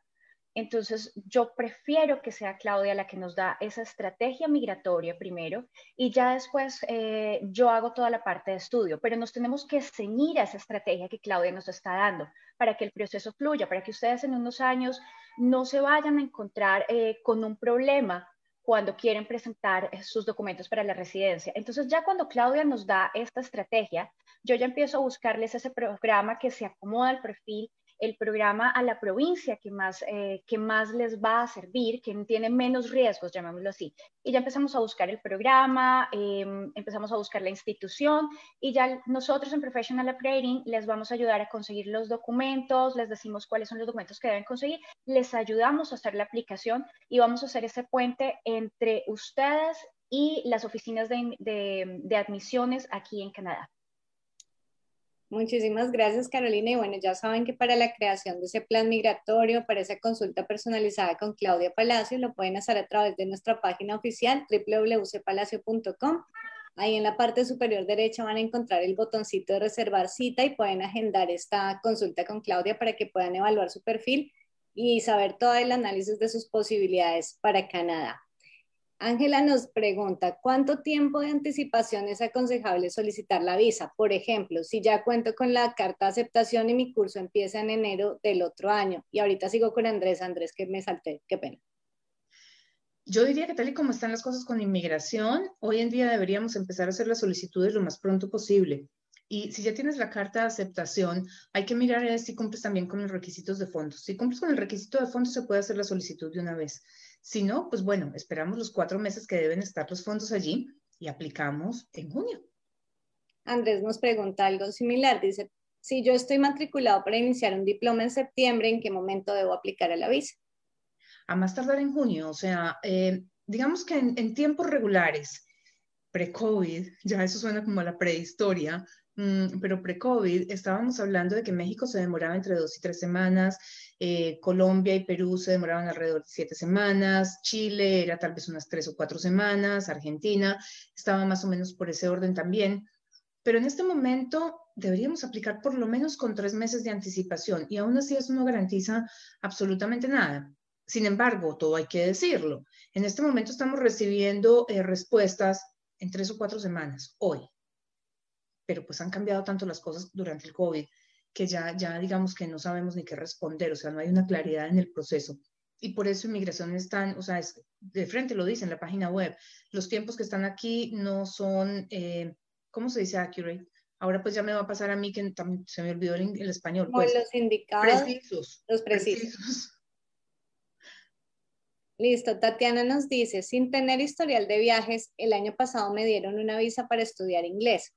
Entonces, yo prefiero que sea Claudia la que nos da esa estrategia migratoria primero y ya después eh, yo hago toda la parte de estudio, pero nos tenemos que ceñir a esa estrategia que Claudia nos está dando para que el proceso fluya, para que ustedes en unos años no se vayan a encontrar eh, con un problema cuando quieren presentar sus documentos para la residencia. Entonces ya cuando Claudia nos da esta estrategia, yo ya empiezo a buscarles ese programa que se acomoda al perfil el programa a la provincia que más, eh, que más les va a servir, que tiene menos riesgos, llamémoslo así. Y ya empezamos a buscar el programa, em, empezamos a buscar la institución y ya nosotros en Professional Upgrading les vamos a ayudar a conseguir los documentos, les decimos cuáles son los documentos que deben conseguir, les ayudamos a hacer la aplicación y vamos a hacer ese puente entre ustedes y las oficinas de admisiones aquí en Canadá. Muchísimas gracias, Carolina. Y bueno, ya saben que para la creación de ese plan migratorio, para esa consulta personalizada con Claudia Palacio, lo pueden hacer a través de nuestra página oficial www.palacio.com. Ahí en la parte superior derecha van a encontrar el botoncito de reservar cita y pueden agendar esta consulta con Claudia para que puedan evaluar su perfil y saber todo el análisis de sus posibilidades para Canadá. Ángela nos pregunta, ¿cuánto tiempo de anticipación es aconsejable solicitar la visa? Por ejemplo, si ya cuento con la carta de aceptación y mi curso empieza en enero del otro año. Y ahorita sigo con Andrés. Andrés, que me salté, qué pena. Yo diría que tal y como están las cosas con inmigración, hoy en día deberíamos empezar a hacer las solicitudes lo más pronto posible. Y si ya tienes la carta de aceptación, hay que mirar si cumples también con los requisitos de fondos. Si cumples con el requisito de fondos, se puede hacer la solicitud de una vez. Si no, pues bueno, esperamos los cuatro meses que deben estar los fondos allí y aplicamos en junio. Andrés nos pregunta algo similar. Dice, si yo estoy matriculado para iniciar un diploma en septiembre, ¿en qué momento debo aplicar a la visa? A más tardar en junio, o sea, eh, digamos que en, tiempos regulares, pre-COVID, ya eso suena como a la prehistoria, pero pre-COVID estábamos hablando de que México se demoraba entre dos y tres semanas, eh, Colombia y Perú se demoraban alrededor de siete semanas, Chile era tal vez unas tres o cuatro semanas, Argentina estaba más o menos por ese orden también. Pero en este momento deberíamos aplicar por lo menos con tres meses de anticipación y aún así eso no garantiza absolutamente nada. Sin embargo, todo hay que decirlo. En este momento estamos recibiendo eh, respuestas en tres o cuatro semanas, hoy. Pero pues han cambiado tanto las cosas durante el COVID que ya, ya digamos que no sabemos ni qué responder, o sea, no hay una claridad en el proceso. Y por eso inmigración están, o sea, es, de frente lo dice en la página web, los tiempos que están aquí no son, eh, ¿cómo se dice accurate? Ahora pues ya me va a pasar a mí que se me olvidó el, español. Pues, los indicados. Precisos. Los precisos. Listo, Tatiana nos dice, sin tener historial de viajes, el año pasado me dieron una visa para estudiar inglés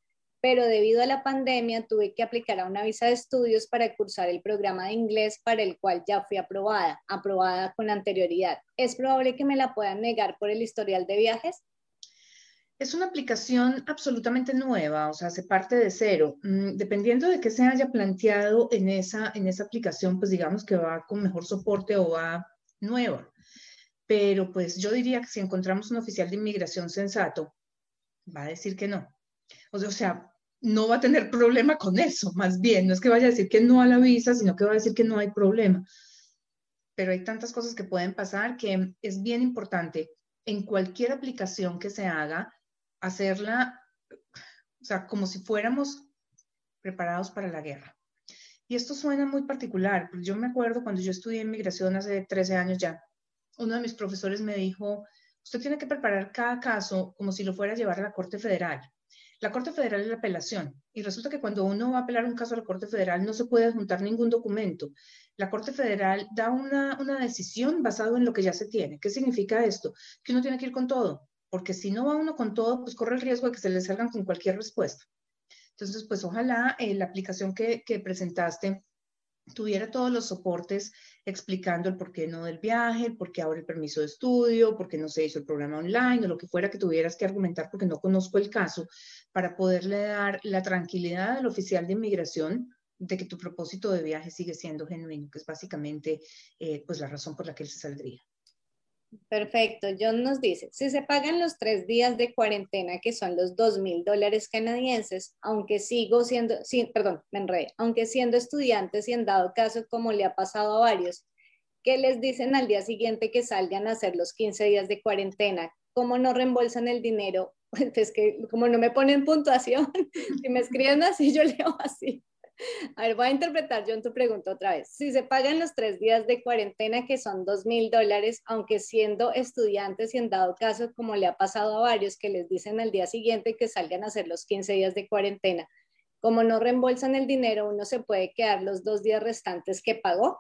pero debido a la pandemia tuve que aplicar a una visa de estudios para cursar el programa de inglés para el cual ya fui aprobada, aprobada con anterioridad. ¿Es probable que me la puedan negar por el historial de viajes? Es una aplicación absolutamente nueva, o sea, se parte de cero. Mm, dependiendo de qué se haya planteado en esa, en esa aplicación, pues digamos que va con mejor soporte o va nueva. Pero pues yo diría que si encontramos un oficial de inmigración sensato, va a decir que no. O sea, no va a tener problema con eso, más bien, no es que vaya a decir que no a la visa, sino que va a decir que no hay problema. Pero hay tantas cosas que pueden pasar que es bien importante en cualquier aplicación que se haga, hacerla, o sea, como si fuéramos preparados para la guerra. Y esto suena muy particular, yo me acuerdo cuando yo estudié inmigración hace 13 años ya, uno de mis profesores me dijo, usted tiene que preparar cada caso como si lo fuera a llevar a la Corte Federal. La Corte Federal es la apelación y resulta que cuando uno va a apelar un caso a la Corte Federal no se puede juntar ningún documento. La Corte Federal da una, una decisión basado en lo que ya se tiene. ¿Qué significa esto? Que uno tiene que ir con todo, porque si no va uno con todo, pues corre el riesgo de que se le salgan con cualquier respuesta. Entonces, pues ojalá eh, la aplicación que, que presentaste tuviera todos los soportes explicando el por qué no del viaje, el por qué ahora el permiso de estudio, por qué no se hizo el programa online o lo que fuera que tuvieras que argumentar porque no conozco el caso, para poderle dar la tranquilidad al oficial de inmigración de que tu propósito de viaje sigue siendo genuino, que es básicamente eh, pues la razón por la que él se saldría. Perfecto. John nos dice, si se pagan los tres días de cuarentena, que son los dos mil dólares canadienses, aunque sigo siendo, sí, perdón, me enredé, aunque siendo estudiantes y en dado caso, como le ha pasado a varios, ¿qué les dicen al día siguiente que salgan a hacer los 15 días de cuarentena? ¿Cómo no reembolsan el dinero? Pues que como no me ponen puntuación, si me escriben así, yo leo así. A ver, voy a interpretar yo en tu pregunta otra vez. Si se pagan los tres días de cuarentena, que son dos mil dólares, aunque siendo estudiantes y en dado caso, como le ha pasado a varios, que les dicen al día siguiente que salgan a hacer los 15 días de cuarentena, como no reembolsan el dinero, uno se puede quedar los dos días restantes que pagó.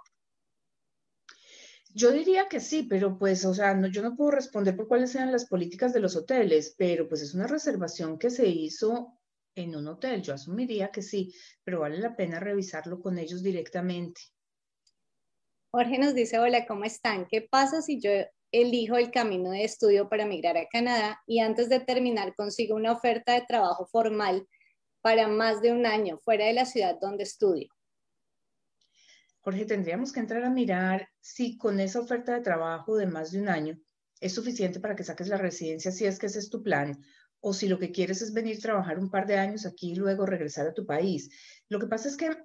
Yo diría que sí, pero pues, o sea, yo no puedo responder por cuáles sean las políticas de los hoteles, pero pues es una reservación que se hizo en un hotel. Yo asumiría que sí, pero vale la pena revisarlo con ellos directamente. Jorge nos dice, hola, ¿cómo están? ¿Qué pasa si yo elijo el camino de estudio para migrar a Canadá y antes de terminar consigo una oferta de trabajo formal para más de un año fuera de la ciudad donde estudio? Jorge, tendríamos que entrar a mirar si con esa oferta de trabajo de más de un año es suficiente para que saques la residencia si es que ese es tu plan o si lo que quieres es venir a trabajar un par de años aquí y luego regresar a tu país. Lo que pasa es que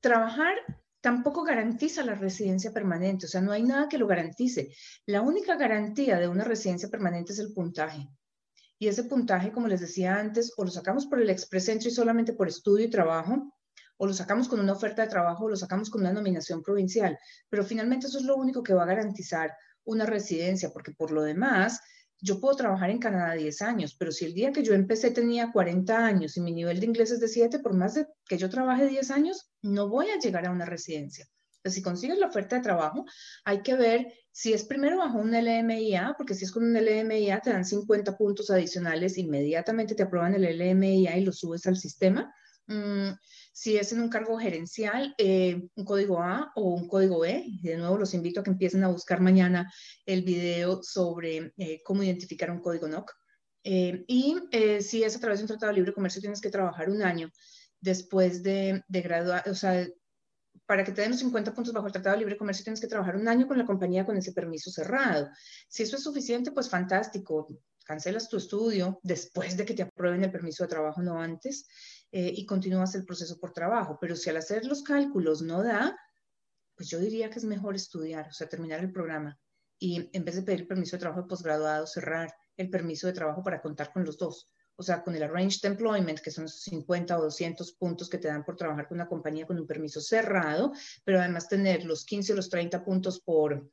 trabajar tampoco garantiza la residencia permanente, o sea, no hay nada que lo garantice. La única garantía de una residencia permanente es el puntaje. Y ese puntaje, como les decía antes, o lo sacamos por el Express Entry solamente por estudio y trabajo, o lo sacamos con una oferta de trabajo, o lo sacamos con una nominación provincial. Pero finalmente eso es lo único que va a garantizar una residencia, porque por lo demás, yo puedo trabajar en Canadá 10 años, pero si el día que yo empecé tenía 40 años y mi nivel de inglés es de 7, por más de que yo trabaje 10 años, no voy a llegar a una residencia. Entonces, si consigues la oferta de trabajo, hay que ver si es primero bajo un LMIA, porque si es con un LMIA te dan 50 puntos adicionales, inmediatamente te aprueban el LMIA y lo subes al sistema. Mm, si es en un cargo gerencial, eh, un código A o un código E. De nuevo, los invito a que empiecen a buscar mañana el video sobre eh, cómo identificar un código NOC. Eh, y si es a través de un tratado de libre comercio, tienes que trabajar un año después de, de graduar, o sea, para que te den los 50 puntos bajo el Tratado de Libre Comercio tienes que trabajar un año con la compañía con ese permiso cerrado. Si eso es suficiente, pues fantástico. Cancelas tu estudio después de que te aprueben el permiso de trabajo, no antes. Eh, y continúas el proceso por trabajo. Pero si al hacer los cálculos no da, pues yo diría que es mejor estudiar, o sea, terminar el programa y en vez de pedir permiso de trabajo de posgraduado, cerrar el permiso de trabajo para contar con los dos. O sea, con el Arranged Employment, que son esos 50 o 200 puntos que te dan por trabajar con una compañía con un permiso cerrado, pero además tener los 15 o los 30 puntos por,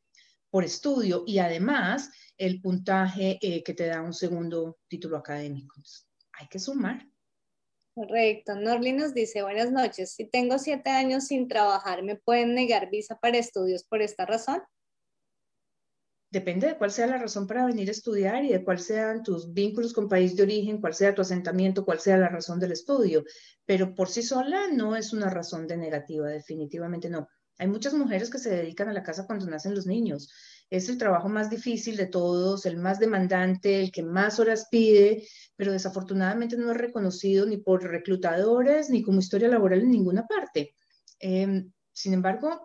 por estudio y además el puntaje eh, que te da un segundo título académico. hay que sumar. Correcto. Norly nos dice, buenas noches. Si tengo siete años sin trabajar, ¿me pueden negar visa para estudios por esta razón? Depende de cuál sea la razón para venir a estudiar y de cuáles sean tus vínculos con país de origen, cuál sea tu asentamiento, cuál sea la razón del estudio. Pero por sí sola no es una razón de negativa, definitivamente no. Hay muchas mujeres que se dedican a la casa cuando nacen los niños es el trabajo más difícil de todos, el más demandante, el que más horas pide, pero desafortunadamente no es reconocido ni por reclutadores ni como historia laboral en ninguna parte. Em, sin embargo,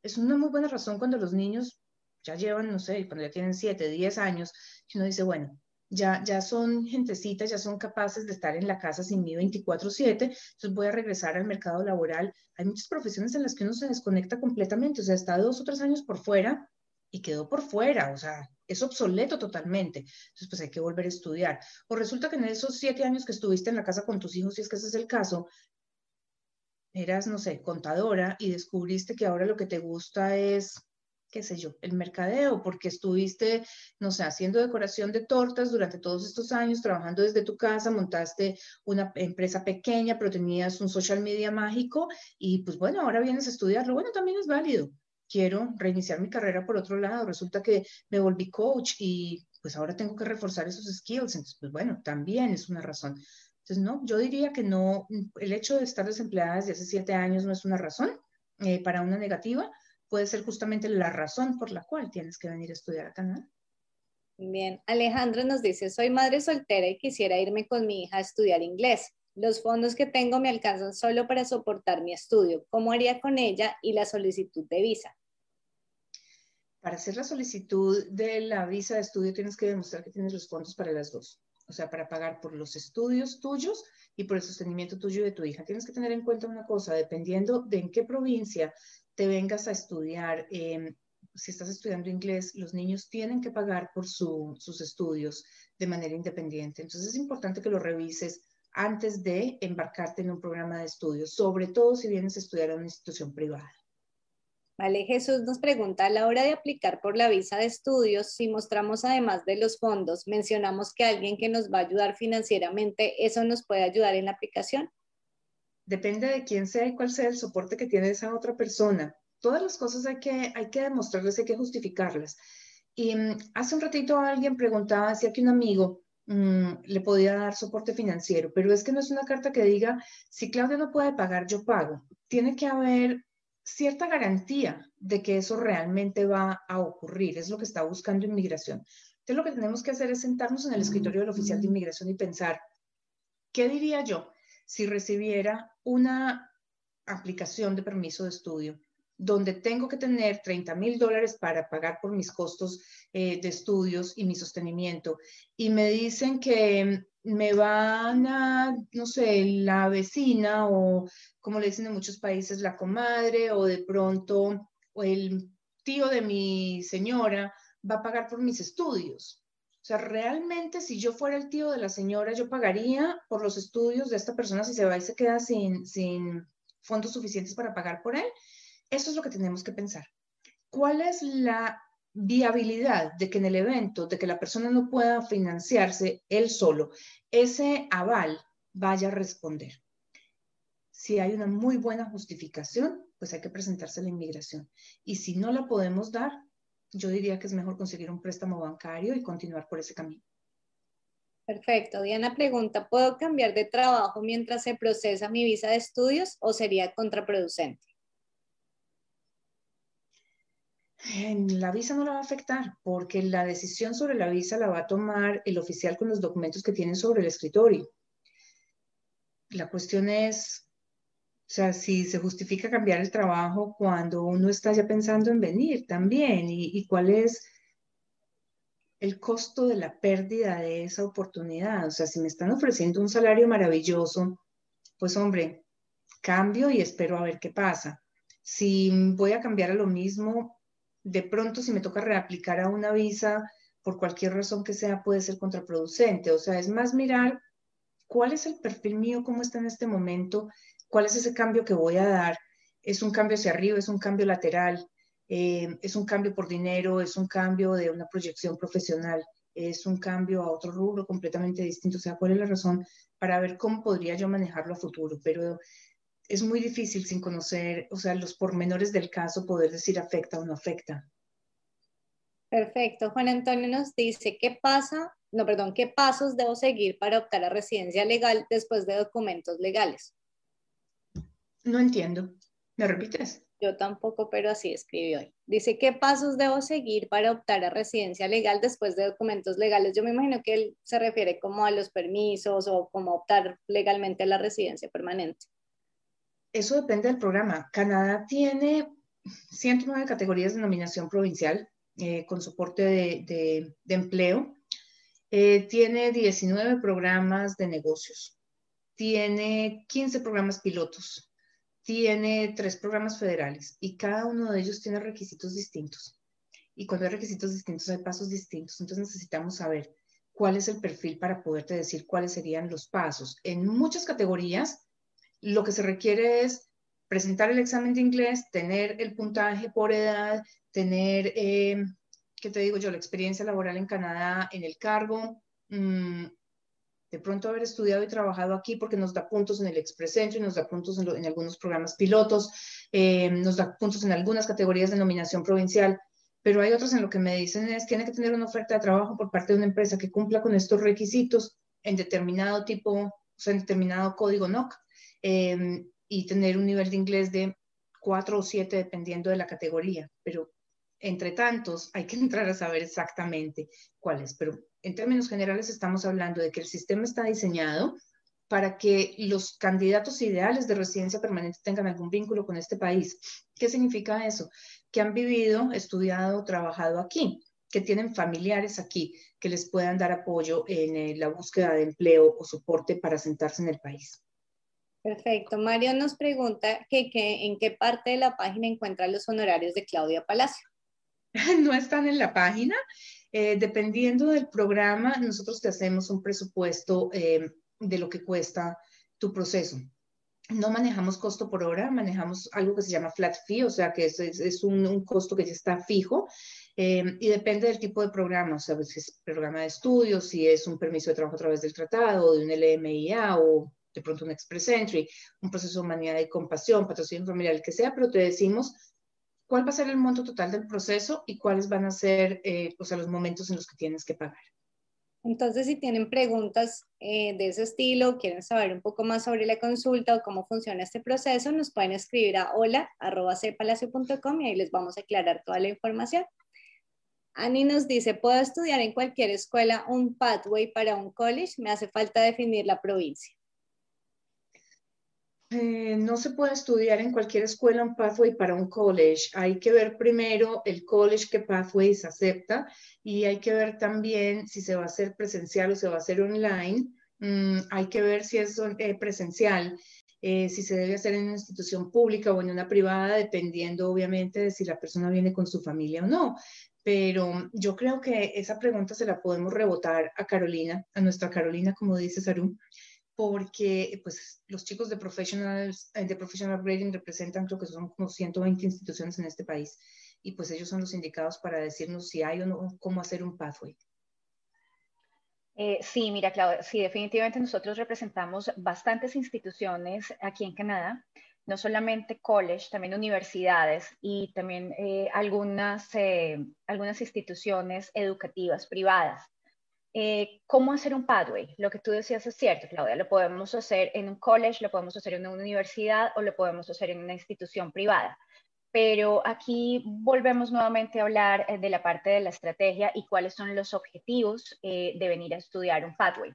es una muy buena razón cuando los niños ya llevan, no sé, cuando ya tienen 7, 10 años, que uno dice, bueno, ya, ya son gentecitas, ya son capaces de estar en la casa sin mí 24/7, entonces voy a regresar al mercado laboral. Hay muchas profesiones en las que uno se desconecta completamente, o sea, está dos o tres años por fuera y quedó por fuera, o sea, es obsoleto totalmente. Entonces, pues hay que volver a estudiar. O resulta que en esos siete años que estuviste en la casa con tus hijos, si es que ese es el caso, eras, no sé, contadora y descubriste que ahora lo que te gusta es, qué sé yo, el mercadeo, porque estuviste, no sé, haciendo decoración de tortas durante todos estos años, trabajando desde tu casa, montaste una empresa pequeña, pero tenías un social media mágico y pues bueno, ahora vienes a estudiarlo. Bueno, también es válido. Quiero reiniciar mi carrera por otro lado. Resulta que me volví coach y pues ahora tengo que reforzar esos skills. Entonces, pues bueno, también es una razón. Entonces, no, yo diría que no, el hecho de estar desempleada desde hace siete años no es una razón eh, para una negativa, puede ser justamente la razón por la cual tienes que venir a estudiar a Canadá. Bien, Alejandro nos dice, soy madre soltera y quisiera irme con mi hija a estudiar inglés. Los fondos que tengo me alcanzan solo para soportar mi estudio. ¿Cómo haría con ella y la solicitud de visa? Para hacer la solicitud de la visa de estudio tienes que demostrar que tienes los fondos para las dos o sea, para pagar por los estudios tuyos y por el sostenimiento tuyo de tu hija. Tienes que tener en cuenta una cosa, dependiendo de en qué provincia te vengas a estudiar, em, si estás estudiando inglés, los niños tienen que pagar por sus estudios de manera independiente. Entonces es importante que lo revises antes de embarcarte en un programa de estudios, sobre todo si vienes a estudiar en una institución privada. Vale, Jesús nos pregunta, a la hora de aplicar por la visa de estudios, si mostramos además de los fondos, mencionamos que alguien que nos va a ayudar financieramente, ¿eso nos puede ayudar en la aplicación? Depende de quién sea y cuál sea el soporte que tiene esa otra persona. Todas las cosas hay que, hay que demostrarles, hay que justificarlas. Y mm, hace un ratito alguien preguntaba si aquí un amigo mm, le podía dar soporte financiero, pero es que no es una carta que diga, si Claudia no puede pagar, yo pago. Tiene que haber cierta garantía de que eso realmente va a ocurrir. Es lo que está buscando inmigración. Entonces, lo que tenemos que hacer es sentarnos en el escritorio del oficial de inmigración y pensar, ¿qué diría yo si recibiera una aplicación de permiso de estudio donde tengo que tener 30 mil dólares para pagar por mis costos eh, de estudios y mi sostenimiento. Y me dicen que me van a, no sé, la vecina o como le dicen en muchos países, la comadre o de pronto o el tío de mi señora va a pagar por mis estudios. O sea, realmente si yo fuera el tío de la señora, yo pagaría por los estudios de esta persona si se va y se queda sin, sin fondos suficientes para pagar por él. Eso es lo que tenemos que pensar. ¿Cuál es la viabilidad de que en el evento, de que la persona no pueda financiarse él solo, ese aval vaya a responder. Si hay una muy buena justificación, pues hay que presentarse a la inmigración. Y si no la podemos dar, yo diría que es mejor conseguir un préstamo bancario y continuar por ese camino. Perfecto. Diana pregunta, ¿puedo cambiar de trabajo mientras se procesa mi visa de estudios o sería contraproducente? En la visa no la va a afectar porque la decisión sobre la visa la va a tomar el oficial con los documentos que tiene sobre el escritorio. La cuestión es, o sea, si se justifica cambiar el trabajo cuando uno está ya pensando en venir también y, y cuál es el costo de la pérdida de esa oportunidad. O sea, si me están ofreciendo un salario maravilloso, pues hombre, cambio y espero a ver qué pasa. Si voy a cambiar a lo mismo, de pronto si me toca reaplicar a una visa, por cualquier razón que sea, puede ser contraproducente. O sea, es más mirar cuál es el perfil mío, cómo está en este momento, cuál es ese cambio que voy a dar. Es un cambio hacia arriba, es un cambio lateral, eh, es un cambio por dinero, es un cambio de una proyección profesional, es un cambio a otro rubro completamente distinto. O sea, cuál es la razón para ver cómo podría yo manejarlo a futuro. Pero es muy difícil sin conocer, o sea, los pormenores del caso, poder decir afecta o no afecta. Perfecto. Juan Antonio nos dice, ¿qué pasa? No, perdón, ¿qué pasos debo seguir para optar a residencia legal después de documentos legales? No entiendo. ¿Me repites? Yo tampoco, pero así escribió hoy. Dice, ¿qué pasos debo seguir para optar a residencia legal después de documentos legales? Yo me imagino que él se refiere como a los permisos o como optar legalmente a la residencia permanente. Eso depende del programa. Canadá tiene 109 categorías de nominación provincial eh, con soporte de, empleo. Eh, tiene 19 programas de negocios. Tiene 15 programas pilotos. Tiene tres programas federales y cada uno de ellos tiene requisitos distintos. Y cuando hay requisitos distintos hay pasos distintos. Entonces necesitamos saber cuál es el perfil para poderte decir cuáles serían los pasos. En muchas categorías lo que se requiere es presentar el examen de inglés, tener el puntaje por edad, tener, eh, ¿qué te digo yo?, la experiencia laboral en Canadá en el cargo, mm, de pronto haber estudiado y trabajado aquí porque nos da puntos en el Express Entry, nos da puntos en, algunos programas pilotos, eh, nos da puntos en algunas categorías de nominación provincial, pero hay otros en lo que me dicen es, tiene que tener una oferta de trabajo por parte de una empresa que cumpla con estos requisitos en determinado tipo, o sea, en determinado código NOC, em, y tener un nivel de inglés de 4 o 7 dependiendo de la categoría, pero entre tantos hay que entrar a saber exactamente cuáles, pero en términos generales estamos hablando de que el sistema está diseñado para que los candidatos ideales de residencia permanente tengan algún vínculo con este país. ¿Qué significa eso? Que han vivido, estudiado, trabajado aquí, que tienen familiares aquí, que les puedan dar apoyo en eh, la búsqueda de empleo o soporte para sentarse en el país. Perfecto. Mario nos pregunta que, en qué parte de la página encuentran los honorarios de Claudia Palacio. No están en la página. Eh, dependiendo del programa, nosotros te hacemos un presupuesto eh, de lo que cuesta tu proceso. No manejamos costo por hora, manejamos algo que se llama flat fee, o sea que es, un, costo que ya está fijo eh, y depende del tipo de programa, o sea, si es programa de estudios, si es un permiso de trabajo a través del tratado, de un LMIA o de pronto un Express Entry, un proceso de humanidad y compasión, patrocinio familiar, el que sea, pero te decimos cuál va a ser el monto total del proceso y cuáles van a ser eh, o sea, los momentos en los que tienes que pagar. Entonces, si tienen preguntas eh, de ese estilo, quieren saber un poco más sobre la consulta o cómo funciona este proceso, nos pueden escribir a hola.cpalacio.com y ahí les vamos a aclarar toda la información. Ani nos dice, ¿puedo estudiar en cualquier escuela un pathway para un college? Me hace falta definir la provincia. Eh, no se puede estudiar en cualquier escuela un pathway para un college. Hay que ver primero el college que pathways acepta y hay que ver también si se va a hacer presencial o se va a hacer online. Mm, hay que ver si es eh, presencial, eh, si se debe hacer en una institución pública o en una privada, dependiendo obviamente de si la persona viene con su familia o no. Pero yo creo que esa pregunta se la podemos rebotar a Carolina, a nuestra Carolina, como dice Saru porque pues, los chicos de professionals, eh, de professional grading representan, creo que son como 120 instituciones en este país, y pues ellos son los indicados para decirnos si hay o no, cómo hacer un pathway. Eh, sí, mira, Claudia, sí, definitivamente nosotros representamos bastantes instituciones aquí en Canadá, no solamente college, también universidades y también eh, algunas, algunas instituciones educativas privadas. Eh, ¿Cómo hacer un pathway? Lo que tú decías es cierto, Claudia. Lo podemos hacer en un college, lo podemos hacer en una universidad o lo podemos hacer en una institución privada. Pero aquí volvemos nuevamente a hablar eh, de la parte de la estrategia y cuáles son los objetivos eh, de venir a estudiar un pathway.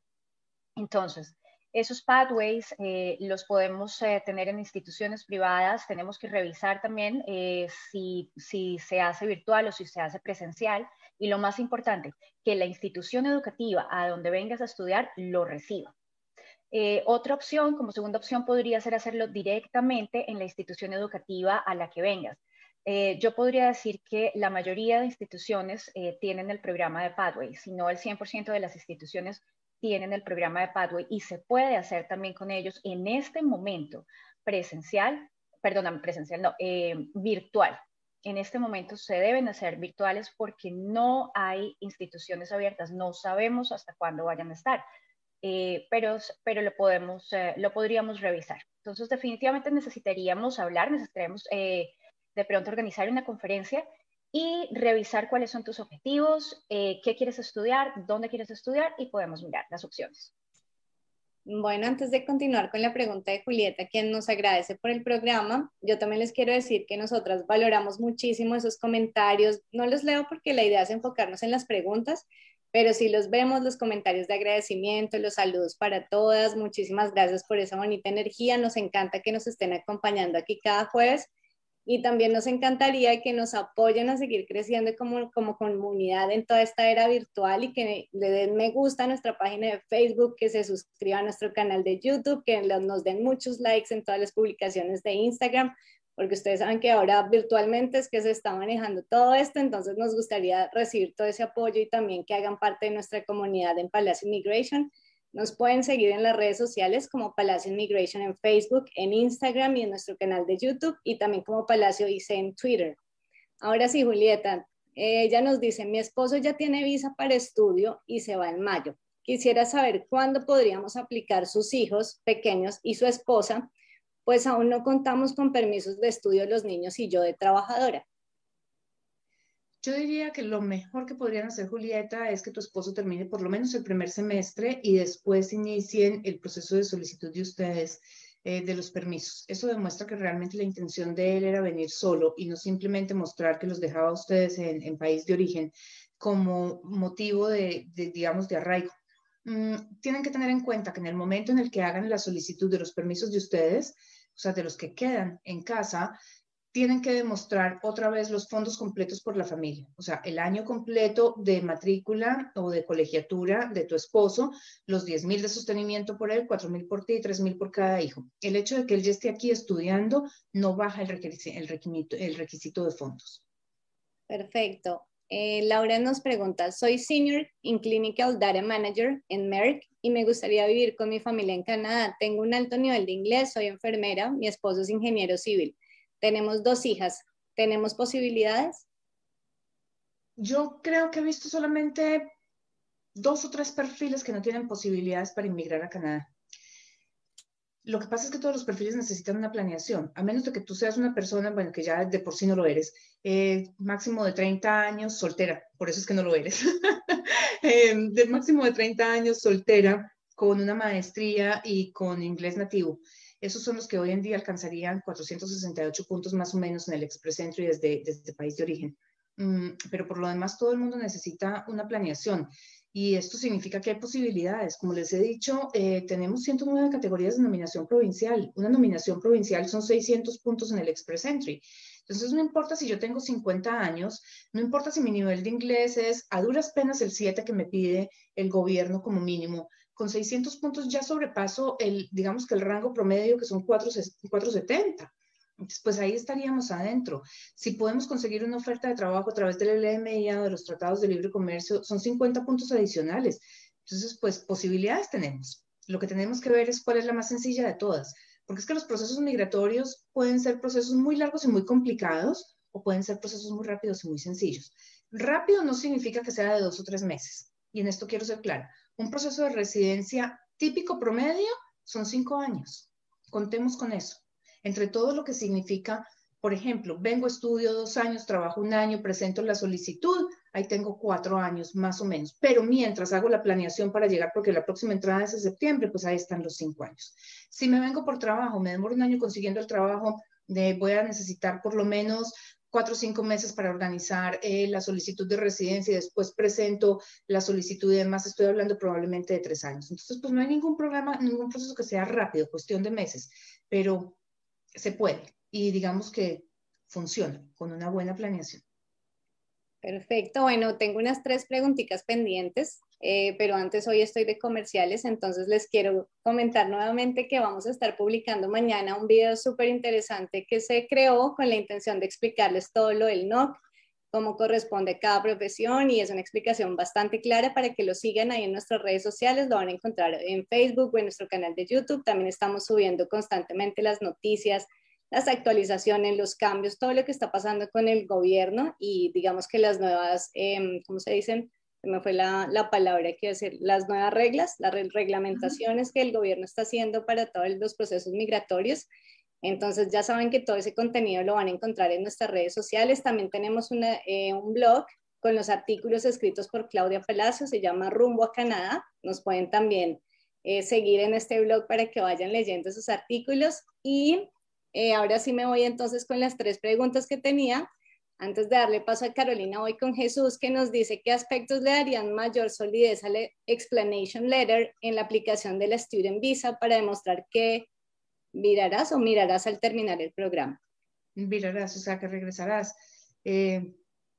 Entonces, esos pathways los podemos tener en instituciones privadas. Tenemos que revisar también si, si se hace virtual o si se hace presencial y lo más importante, que la institución educativa a donde vengas a estudiar lo reciba. Eh, otra opción, como segunda opción, podría ser hacerlo directamente en la institución educativa a la que vengas. Eh, yo podría decir que la mayoría de instituciones eh, tienen el programa de Pathway, si no el 100% de las instituciones tienen el programa de Pathway y se puede hacer también con ellos en este momento presencial, perdóname, presencial, no, virtual en este momento se deben hacer virtuales porque no hay instituciones abiertas, no sabemos hasta cuándo vayan a estar, eh, pero, pero lo, podemos, eh, lo podríamos revisar. Entonces, definitivamente necesitaríamos hablar, necesitaríamos eh, de pronto organizar una conferencia y revisar cuáles son tus objetivos, qué quieres estudiar, dónde quieres estudiar y podemos mirar las opciones. Bueno, antes de continuar con la pregunta de Julieta, quien nos agradece por el programa, yo también les quiero decir que nosotras valoramos muchísimo esos comentarios. No los leo porque la idea es enfocarnos en las preguntas, pero sí los vemos, los comentarios de agradecimiento, los saludos para todas. Muchísimas gracias por esa bonita energía. Nos encanta que nos estén acompañando aquí cada jueves y también nos encantaría que nos apoyen a seguir creciendo como, como comunidad en toda esta era virtual y que le den me gusta a nuestra página de Facebook, que se suscriban a nuestro canal de YouTube, que nos den muchos likes en todas las publicaciones de Instagram, porque ustedes saben que ahora virtualmente es que se está manejando todo esto, entonces nos gustaría recibir todo ese apoyo y también que hagan parte de nuestra comunidad en Palacio Immigration. Nos pueden seguir en las redes sociales como Palacio Immigration en Facebook, en Instagram y en nuestro canal de YouTube y también como Palacio IC en Twitter. Ahora sí, Julieta, ella nos dice, mi esposo ya tiene visa para estudio y se va en mayo. Quisiera saber cuándo podríamos aplicar sus hijos pequeños y su esposa, pues aún no contamos con permisos de estudio los niños y yo de trabajadora. Yo diría que lo mejor que podrían hacer, Julieta, es que tu esposo termine por lo menos el primer semestre y después inicien el proceso de solicitud de ustedes eh, de los permisos. Eso demuestra que realmente la intención de él era venir solo y no simplemente mostrar que los dejaba a ustedes en, país de origen como motivo de, digamos, de arraigo. Mm, tienen que tener en cuenta que en el momento en el que hagan la solicitud de los permisos de ustedes, o sea, de los que quedan en casa, tienen que demostrar otra vez los fondos completos por la familia, o sea, el año completo de matrícula o de colegiatura de tu esposo, los 10 mil de sostenimiento por él, 4 mil por ti y 3 mil por cada hijo. El hecho de que él ya esté aquí estudiando no baja el, requisito, de fondos. Perfecto. Eh, Laura nos pregunta, soy Senior in Clinical Data Manager en Merck y me gustaría vivir con mi familia en Canadá. Tengo un alto nivel de inglés, soy enfermera, mi esposo es ingeniero civil tenemos dos hijas, ¿tenemos posibilidades? Yo creo que he visto solamente dos o tres perfiles que no tienen posibilidades para inmigrar a Canadá. Lo que pasa es que todos los perfiles necesitan una planeación, a menos de que tú seas una persona, bueno, que ya de por sí no lo eres, eh, máximo de 30 años, soltera, por eso es que no lo eres, eh, de máximo de 30 años, soltera, con una maestría y con inglés nativo. Esos son los que hoy en día alcanzarían 468 puntos más o menos en el Express Entry desde, desde país de origen. Mm, pero por lo demás, todo el mundo necesita una planeación. Y esto significa que hay posibilidades. Como les he dicho, eh, tenemos 109 categorías de nominación provincial. Una nominación provincial son 600 puntos en el Express Entry. Entonces, no importa si yo tengo 50 años, no importa si mi nivel de inglés es a duras penas el 7 que me pide el gobierno como mínimo, con 600 puntos ya sobrepaso el, digamos que el rango promedio que son 470. Entonces, pues ahí estaríamos adentro. Si podemos conseguir una oferta de trabajo a través del LMIA o de los tratados de libre comercio, son 50 puntos adicionales. Entonces, pues posibilidades tenemos. Lo que tenemos que ver es cuál es la más sencilla de todas, porque es que los procesos migratorios pueden ser procesos muy largos y muy complicados o pueden ser procesos muy rápidos y muy sencillos. Rápido no significa que sea de dos o tres meses. Y en esto quiero ser clara. Un proceso de residencia típico promedio son cinco años. Contemos con eso. Entre todo lo que significa, por ejemplo, vengo, estudio dos años, trabajo un año, presento la solicitud, ahí tengo cuatro años más o menos. Pero mientras hago la planeación para llegar, porque la próxima entrada es en septiembre, pues ahí están los cinco años. Si me vengo por trabajo, me demoro un año consiguiendo el trabajo, voy a necesitar por lo menos cuatro o cinco meses para organizar eh, la solicitud de residencia y después presento la solicitud y demás, estoy hablando probablemente de tres años. Entonces, pues no hay ningún programa, ningún proceso que sea rápido, cuestión de meses, pero se puede y digamos que funciona con una buena planeación. Perfecto, bueno, tengo unas tres preguntitas pendientes. Eh, pero antes hoy estoy de comerciales, entonces les quiero comentar nuevamente que vamos a estar publicando mañana un video súper interesante que se creó con la intención de explicarles todo lo del NOC, cómo corresponde cada profesión y es una explicación bastante clara para que lo sigan ahí en nuestras redes sociales, lo van a encontrar en Facebook o en nuestro canal de YouTube, también estamos subiendo constantemente las noticias, las actualizaciones, los cambios, todo lo que está pasando con el gobierno y digamos que las nuevas, eh, ¿cómo se dicen? Me fue la, la palabra que decir, las nuevas reglas, las reglamentaciones que el gobierno está haciendo para todos los procesos migratorios. Entonces ya saben que todo ese contenido lo van a encontrar en nuestras redes sociales. También tenemos eh, un blog con los artículos escritos por Claudia Palacio, se llama Rumbo a Canadá. Nos pueden también eh, seguir en este blog para que vayan leyendo esos artículos. Y eh, ahora sí me voy entonces con las tres preguntas que tenía. Antes de darle paso a Carolina, voy con Jesús, que nos dice qué aspectos le darían mayor solidez al explanation letter en la aplicación de la Student Visa para demostrar que virarás o mirarás al terminar el programa. Virarás, o sea, que regresarás. Eh,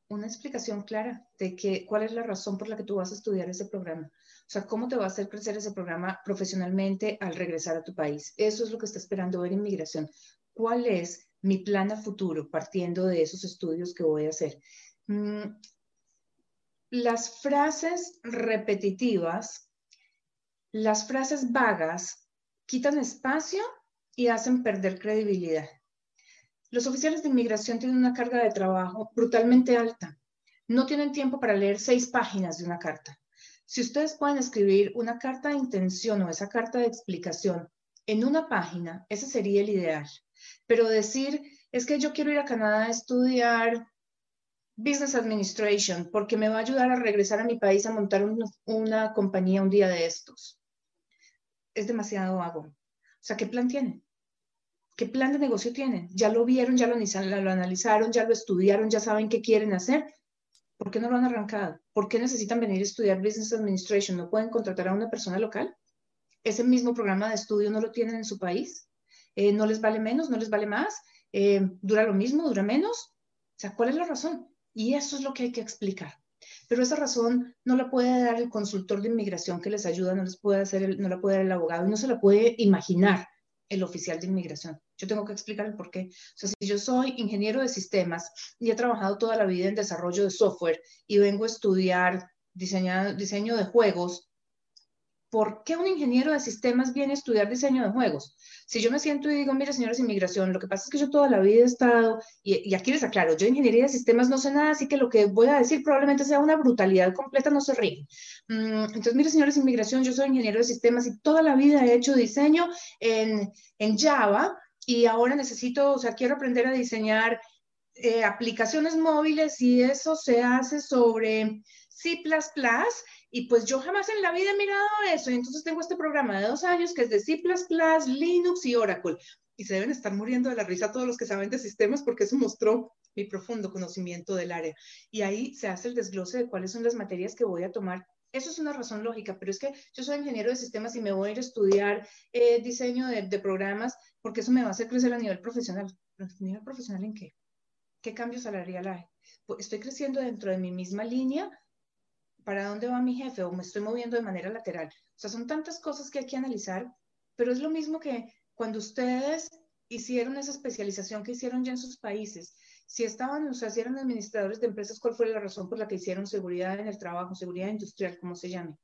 una explicación clara de que, cuál es la razón por la que tú vas a estudiar ese programa. O sea, cómo te va a hacer crecer ese programa profesionalmente al regresar a tu país. Eso es lo que está esperando ver inmigración. ¿Cuál es mi plan a futuro partiendo de esos estudios que voy a hacer. Mm, las frases repetitivas Las frases vagas quitan espacio y hacen perder credibilidad. Los oficiales de inmigración tienen una carga de trabajo brutalmente alta. No tienen tiempo para leer seis páginas de una carta. Si ustedes pueden escribir una carta de intención o esa carta de explicación en una página, ese sería el ideal. Pero decir, es que yo quiero ir a Canadá a estudiar Business Administration porque me va a ayudar a regresar a mi país a montar una, compañía un día de estos. Es demasiado vago. O sea, ¿qué plan tienen? ¿Qué plan de negocio tienen? Ya lo vieron, ya lo, lo analizaron, ya lo estudiaron, ya saben qué quieren hacer. ¿Por qué no lo han arrancado? ¿Por qué necesitan venir a estudiar Business Administration? ¿No pueden contratar a una persona local? ¿Ese mismo programa de estudio no lo tienen en su país? Eh, ¿No les vale menos? ¿No les vale más? Eh, ¿Dura lo mismo? ¿Dura menos? O sea, ¿cuál es la razón? Y eso es lo que hay que explicar. Pero esa razón no la puede dar el consultor de inmigración que les ayuda, no, les puede hacer no la puede dar el abogado no se la puede imaginar el oficial de inmigración. Yo tengo que explicar el por qué. O sea, si yo soy ingeniero de sistemas y he trabajado toda la vida en desarrollo de software y vengo a estudiar diseño de juegos, ¿por qué un ingeniero de sistemas viene a estudiar diseño de juegos? Si yo me siento y digo, mire, señores inmigración, lo que pasa es que yo toda la vida he estado, y, aquí les aclaro, yo ingeniería de sistemas no sé nada, así que lo que voy a decir probablemente sea una brutalidad completa, no se ríen. Mm, entonces, mire, señores inmigración, yo soy ingeniero de sistemas y toda la vida he hecho diseño en, en Java y ahora necesito, o sea, quiero aprender a diseñar eh, aplicaciones móviles y eso se hace sobre C++ y pues yo jamás en la vida he mirado eso entonces tengo este programa de dos años que es de C++, Linux y Oracle y se deben estar muriendo de la risa todos los que saben de sistemas porque eso mostró mi profundo conocimiento del área y ahí se hace el desglose de cuáles son las materias que voy a tomar eso es una razón lógica, pero es que yo soy ingeniero de sistemas y me voy a ir a estudiar eh, diseño de, de, programas porque eso me va a hacer crecer a nivel profesional. ¿A nivel profesional en qué? ¿Qué cambio salarial hay? Pues estoy creciendo dentro de mi misma línea. ¿Para dónde va mi jefe? ¿O me estoy moviendo de manera lateral? O sea, son tantas cosas que hay que analizar, pero es lo mismo que cuando ustedes hicieron esa especialización que hicieron ya en sus países si estaban, o sea, si eran administradores de empresas, ¿cuál fue la razón por la que hicieron seguridad en el trabajo, seguridad industrial, como se llame?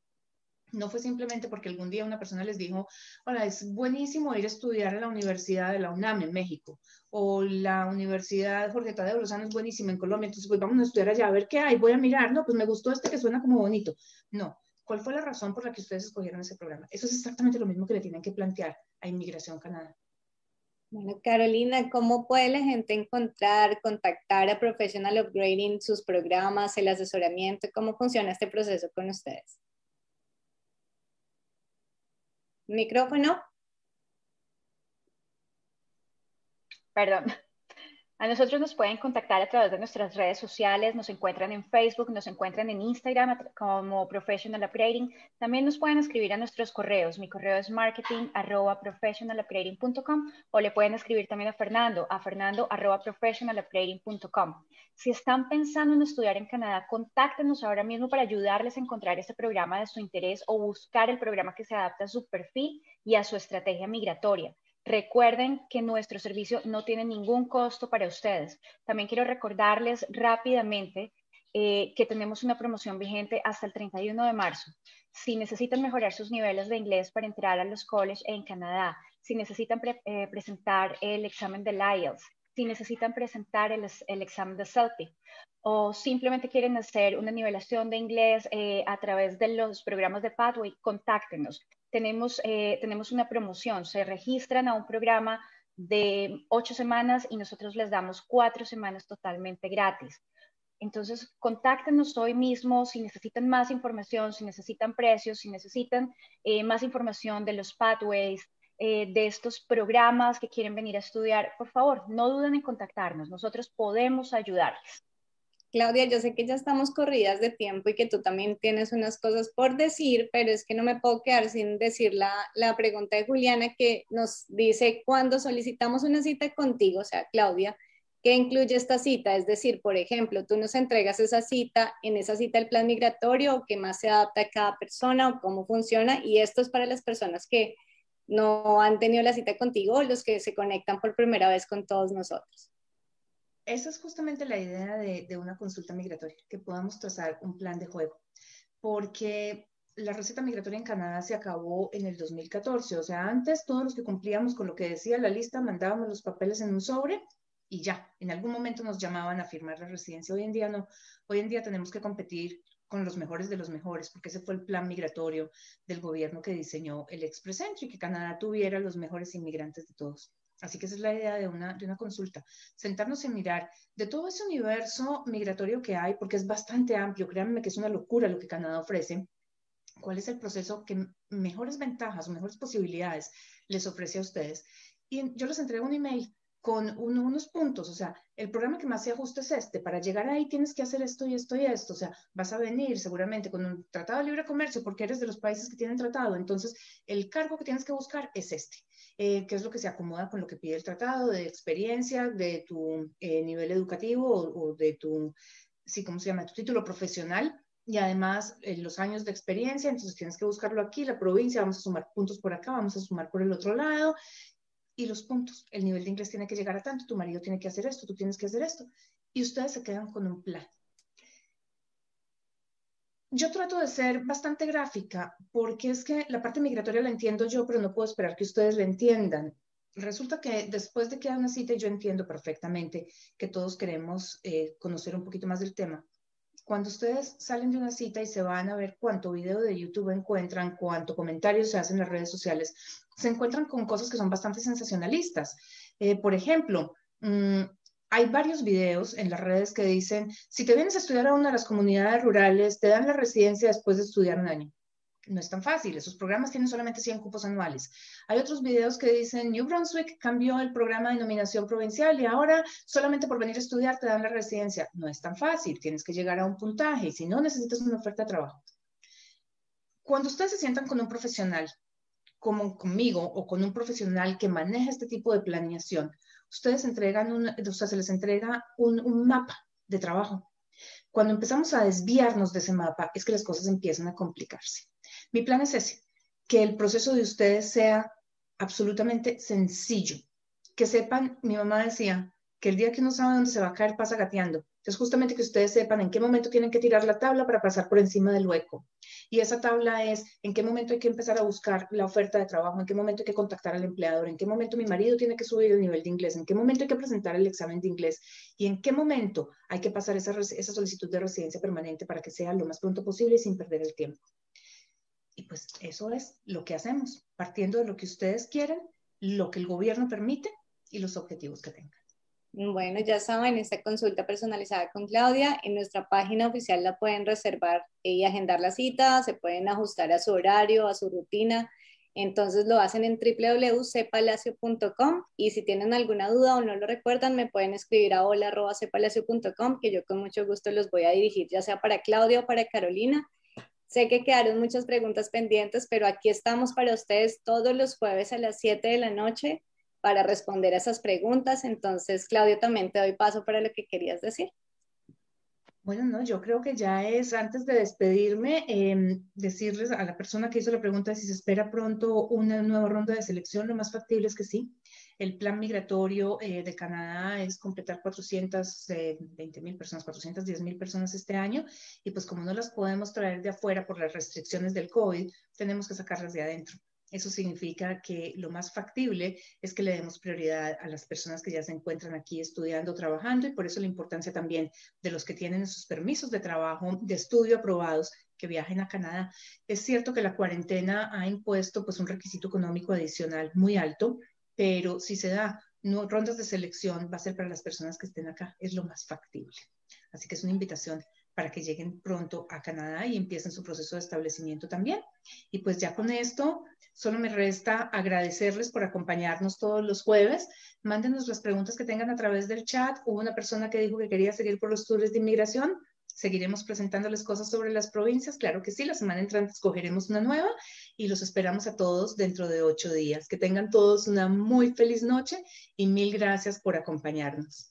No fue simplemente porque algún día una persona les dijo, hola, es buenísimo ir a estudiar en la Universidad de la UNAM en México, o la Universidad Jorge Tadeo Lozano es buenísima en Colombia, entonces pues vamos a estudiar allá, a ver qué hay, voy a mirar, no, pues me gustó este que suena como bonito. No, ¿cuál fue la razón por la que ustedes escogieron ese programa? Eso es exactamente lo mismo que le tienen que plantear a Inmigración Canadá. Bueno, Carolina, ¿cómo puede la gente encontrar, contactar a Professional Upgrading, sus programas, el asesoramiento? ¿Cómo funciona este proceso con ustedes? ¿Micrófono? Perdón. A nosotros nos pueden contactar a través de nuestras redes sociales, nos encuentran en Facebook, nos encuentran en Instagram como Professional Upgrading. También nos pueden escribir a nuestros correos. Mi correo es marketing arroba professionalupgrading.com o le pueden escribir también a Fernando, a fernando. Si están pensando en estudiar en Canadá, contáctenos ahora mismo para ayudarles a encontrar ese programa de su interés o buscar el programa que se adapte a su perfil y a su estrategia migratoria. Recuerden que nuestro servicio no tiene ningún costo para ustedes. También quiero recordarles rápidamente eh, que tenemos una promoción vigente hasta el 31 de marzo. Si necesitan mejorar sus niveles de inglés para entrar a los colleges en Canadá, si necesitan eh, presentar el examen del IELTS, si necesitan presentar el, examen de CELTIC o simplemente quieren hacer una nivelación de inglés eh, a través de los programas de Pathway, contáctenos tenemos, eh, tenemos una promoción. Se registran a un programa de ocho semanas y nosotros les damos cuatro semanas totalmente gratis. Entonces, contáctenos hoy mismo si necesitan más información, si necesitan precios, si necesitan eh, más información de los pathways, eh, de estos programas que quieren venir a estudiar. Por favor, no duden en contactarnos. Nosotros podemos ayudarles. Claudia, yo sé que ya estamos corridas de tiempo y que tú también tienes unas cosas por decir, pero es que no me puedo quedar sin decir la, la pregunta de Juliana que nos dice, cuando solicitamos una cita contigo, o sea, Claudia, ¿qué incluye esta cita? Es decir, por ejemplo, tú nos entregas esa cita, en esa cita el plan migratorio, o qué más se adapta a cada persona, o cómo funciona, y esto es para las personas que no han tenido la cita contigo o los que se conectan por primera vez con todos nosotros. Esa es justamente la idea de, una consulta migratoria, que podamos trazar un plan de juego, porque la receta migratoria en Canadá se acabó en el 2014. O sea, antes todos los que cumplíamos con lo que decía la lista mandábamos los papeles en un sobre y ya, en algún momento nos llamaban a firmar la residencia. Hoy en día no, hoy en día tenemos que competir con los mejores de los mejores, porque ese fue el plan migratorio del gobierno que diseñó el expresidente y que Canadá tuviera los mejores inmigrantes de todos. Así que esa es la idea de una, de una consulta, sentarnos y mirar de todo ese universo migratorio que hay, porque es bastante amplio, créanme que es una locura lo que Canadá ofrece, cuál es el proceso que mejores ventajas o mejores posibilidades les ofrece a ustedes. Y yo les entrego un email con unos puntos, o sea, el programa que más se ajusta es este, para llegar ahí tienes que hacer esto y esto y esto, o sea, vas a venir seguramente con un tratado de libre comercio porque eres de los países que tienen tratado, entonces el cargo que tienes que buscar es este, eh, que es lo que se acomoda con lo que pide el tratado, de experiencia, de tu eh, nivel educativo o, de tu, sí, ¿cómo se llama?, tu título profesional, y además eh, los años de experiencia, entonces tienes que buscarlo aquí, la provincia, vamos a sumar puntos por acá, vamos a sumar por el otro lado, y los puntos. El nivel de inglés tiene que llegar a tanto, tu marido tiene que hacer esto, tú tienes que hacer esto. Y ustedes se quedan con un plan. Yo trato de ser bastante gráfica porque es que la parte migratoria la entiendo yo, pero no puedo esperar que ustedes la entiendan. Resulta que después de que hay una cita, yo entiendo perfectamente que todos queremos eh, conocer un poquito más del tema cuando ustedes salen de una cita y se van a ver cuánto video de YouTube encuentran, cuánto comentarios se hacen en las redes sociales, se encuentran con cosas que son bastante sensacionalistas. Eh, por ejemplo, mm, hay varios videos en las redes que dicen, si te vienes a estudiar a una de las comunidades rurales, te dan la residencia después de estudiar un año no es tan fácil. Esos programas tienen solamente 100 cupos anuales. Hay otros videos que dicen New Brunswick cambió el programa de nominación provincial y ahora solamente por venir a estudiar te dan la residencia. No es tan fácil. Tienes que llegar a un puntaje y si no necesitas una oferta de trabajo. Cuando ustedes se sientan con un profesional como conmigo o con un profesional que maneja este tipo de planeación, ustedes entregan un, o sea, se les entrega un, un mapa de trabajo. Cuando empezamos a desviarnos de ese mapa es que las cosas empiezan a complicarse. Mi plan es ese, que el proceso de ustedes sea absolutamente sencillo, que sepan, mi mamá decía, que el día que uno sabe dónde se va a caer pasa gateando. Es justamente que ustedes sepan en qué momento tienen que tirar la tabla para pasar por encima del hueco. Y esa tabla es en qué momento hay que empezar a buscar la oferta de trabajo, en qué momento hay que contactar al empleador, en qué momento mi marido tiene que subir el nivel de inglés, en qué momento hay que presentar el examen de inglés y en qué momento hay que pasar esa, esa solicitud de residencia permanente para que sea lo más pronto posible y sin perder el tiempo. Y pues eso es lo que hacemos, partiendo de lo que ustedes quieren, lo que el gobierno permite y los objetivos que tengan. Bueno, ya saben, esta consulta personalizada con Claudia, en nuestra página oficial la pueden reservar y agendar la cita, se pueden ajustar a su horario, a su rutina. Entonces lo hacen en www.cepalacio.com y si tienen alguna duda o no lo recuerdan, me pueden escribir a hola.cepalacio.com que yo con mucho gusto los voy a dirigir, ya sea para Claudia o para Carolina Sé que quedaron muchas preguntas pendientes, pero aquí estamos para ustedes todos los jueves a las 7 de la noche para responder a esas preguntas. Entonces, Claudio, también te doy paso para lo que querías decir. Bueno, no, yo creo que ya es, antes de despedirme, em, decirles a la persona que hizo la pregunta si se espera pronto una nueva ronda de selección, lo más factible es que sí. El plan migratorio eh, de Canadá es completar 420 mil personas, 410 mil personas este año, y pues como no las podemos traer de afuera por las restricciones del COVID, tenemos que sacarlas de adentro. Eso significa que lo más factible es que le demos prioridad a las personas que ya se encuentran aquí estudiando, trabajando, y por eso la importancia también de los que tienen sus permisos de trabajo, de estudio aprobados, que viajen a Canadá. Es cierto que la cuarentena ha impuesto pues un requisito económico adicional muy alto, pero si se da no, rondas de selección, va a ser para las personas que estén acá, es lo más factible. Así que es una invitación para que lleguen pronto a Canadá y empiecen su proceso de establecimiento también. Y pues ya con esto, solo me resta agradecerles por acompañarnos todos los jueves. Mándenos las preguntas que tengan a través del chat. Hubo una persona que dijo que quería seguir por los tours de inmigración. Seguiremos presentándoles cosas sobre las provincias. Claro que sí, la semana entrante escogeremos una nueva y los esperamos a todos dentro de ocho días. Que tengan todos una muy feliz noche y mil gracias por acompañarnos.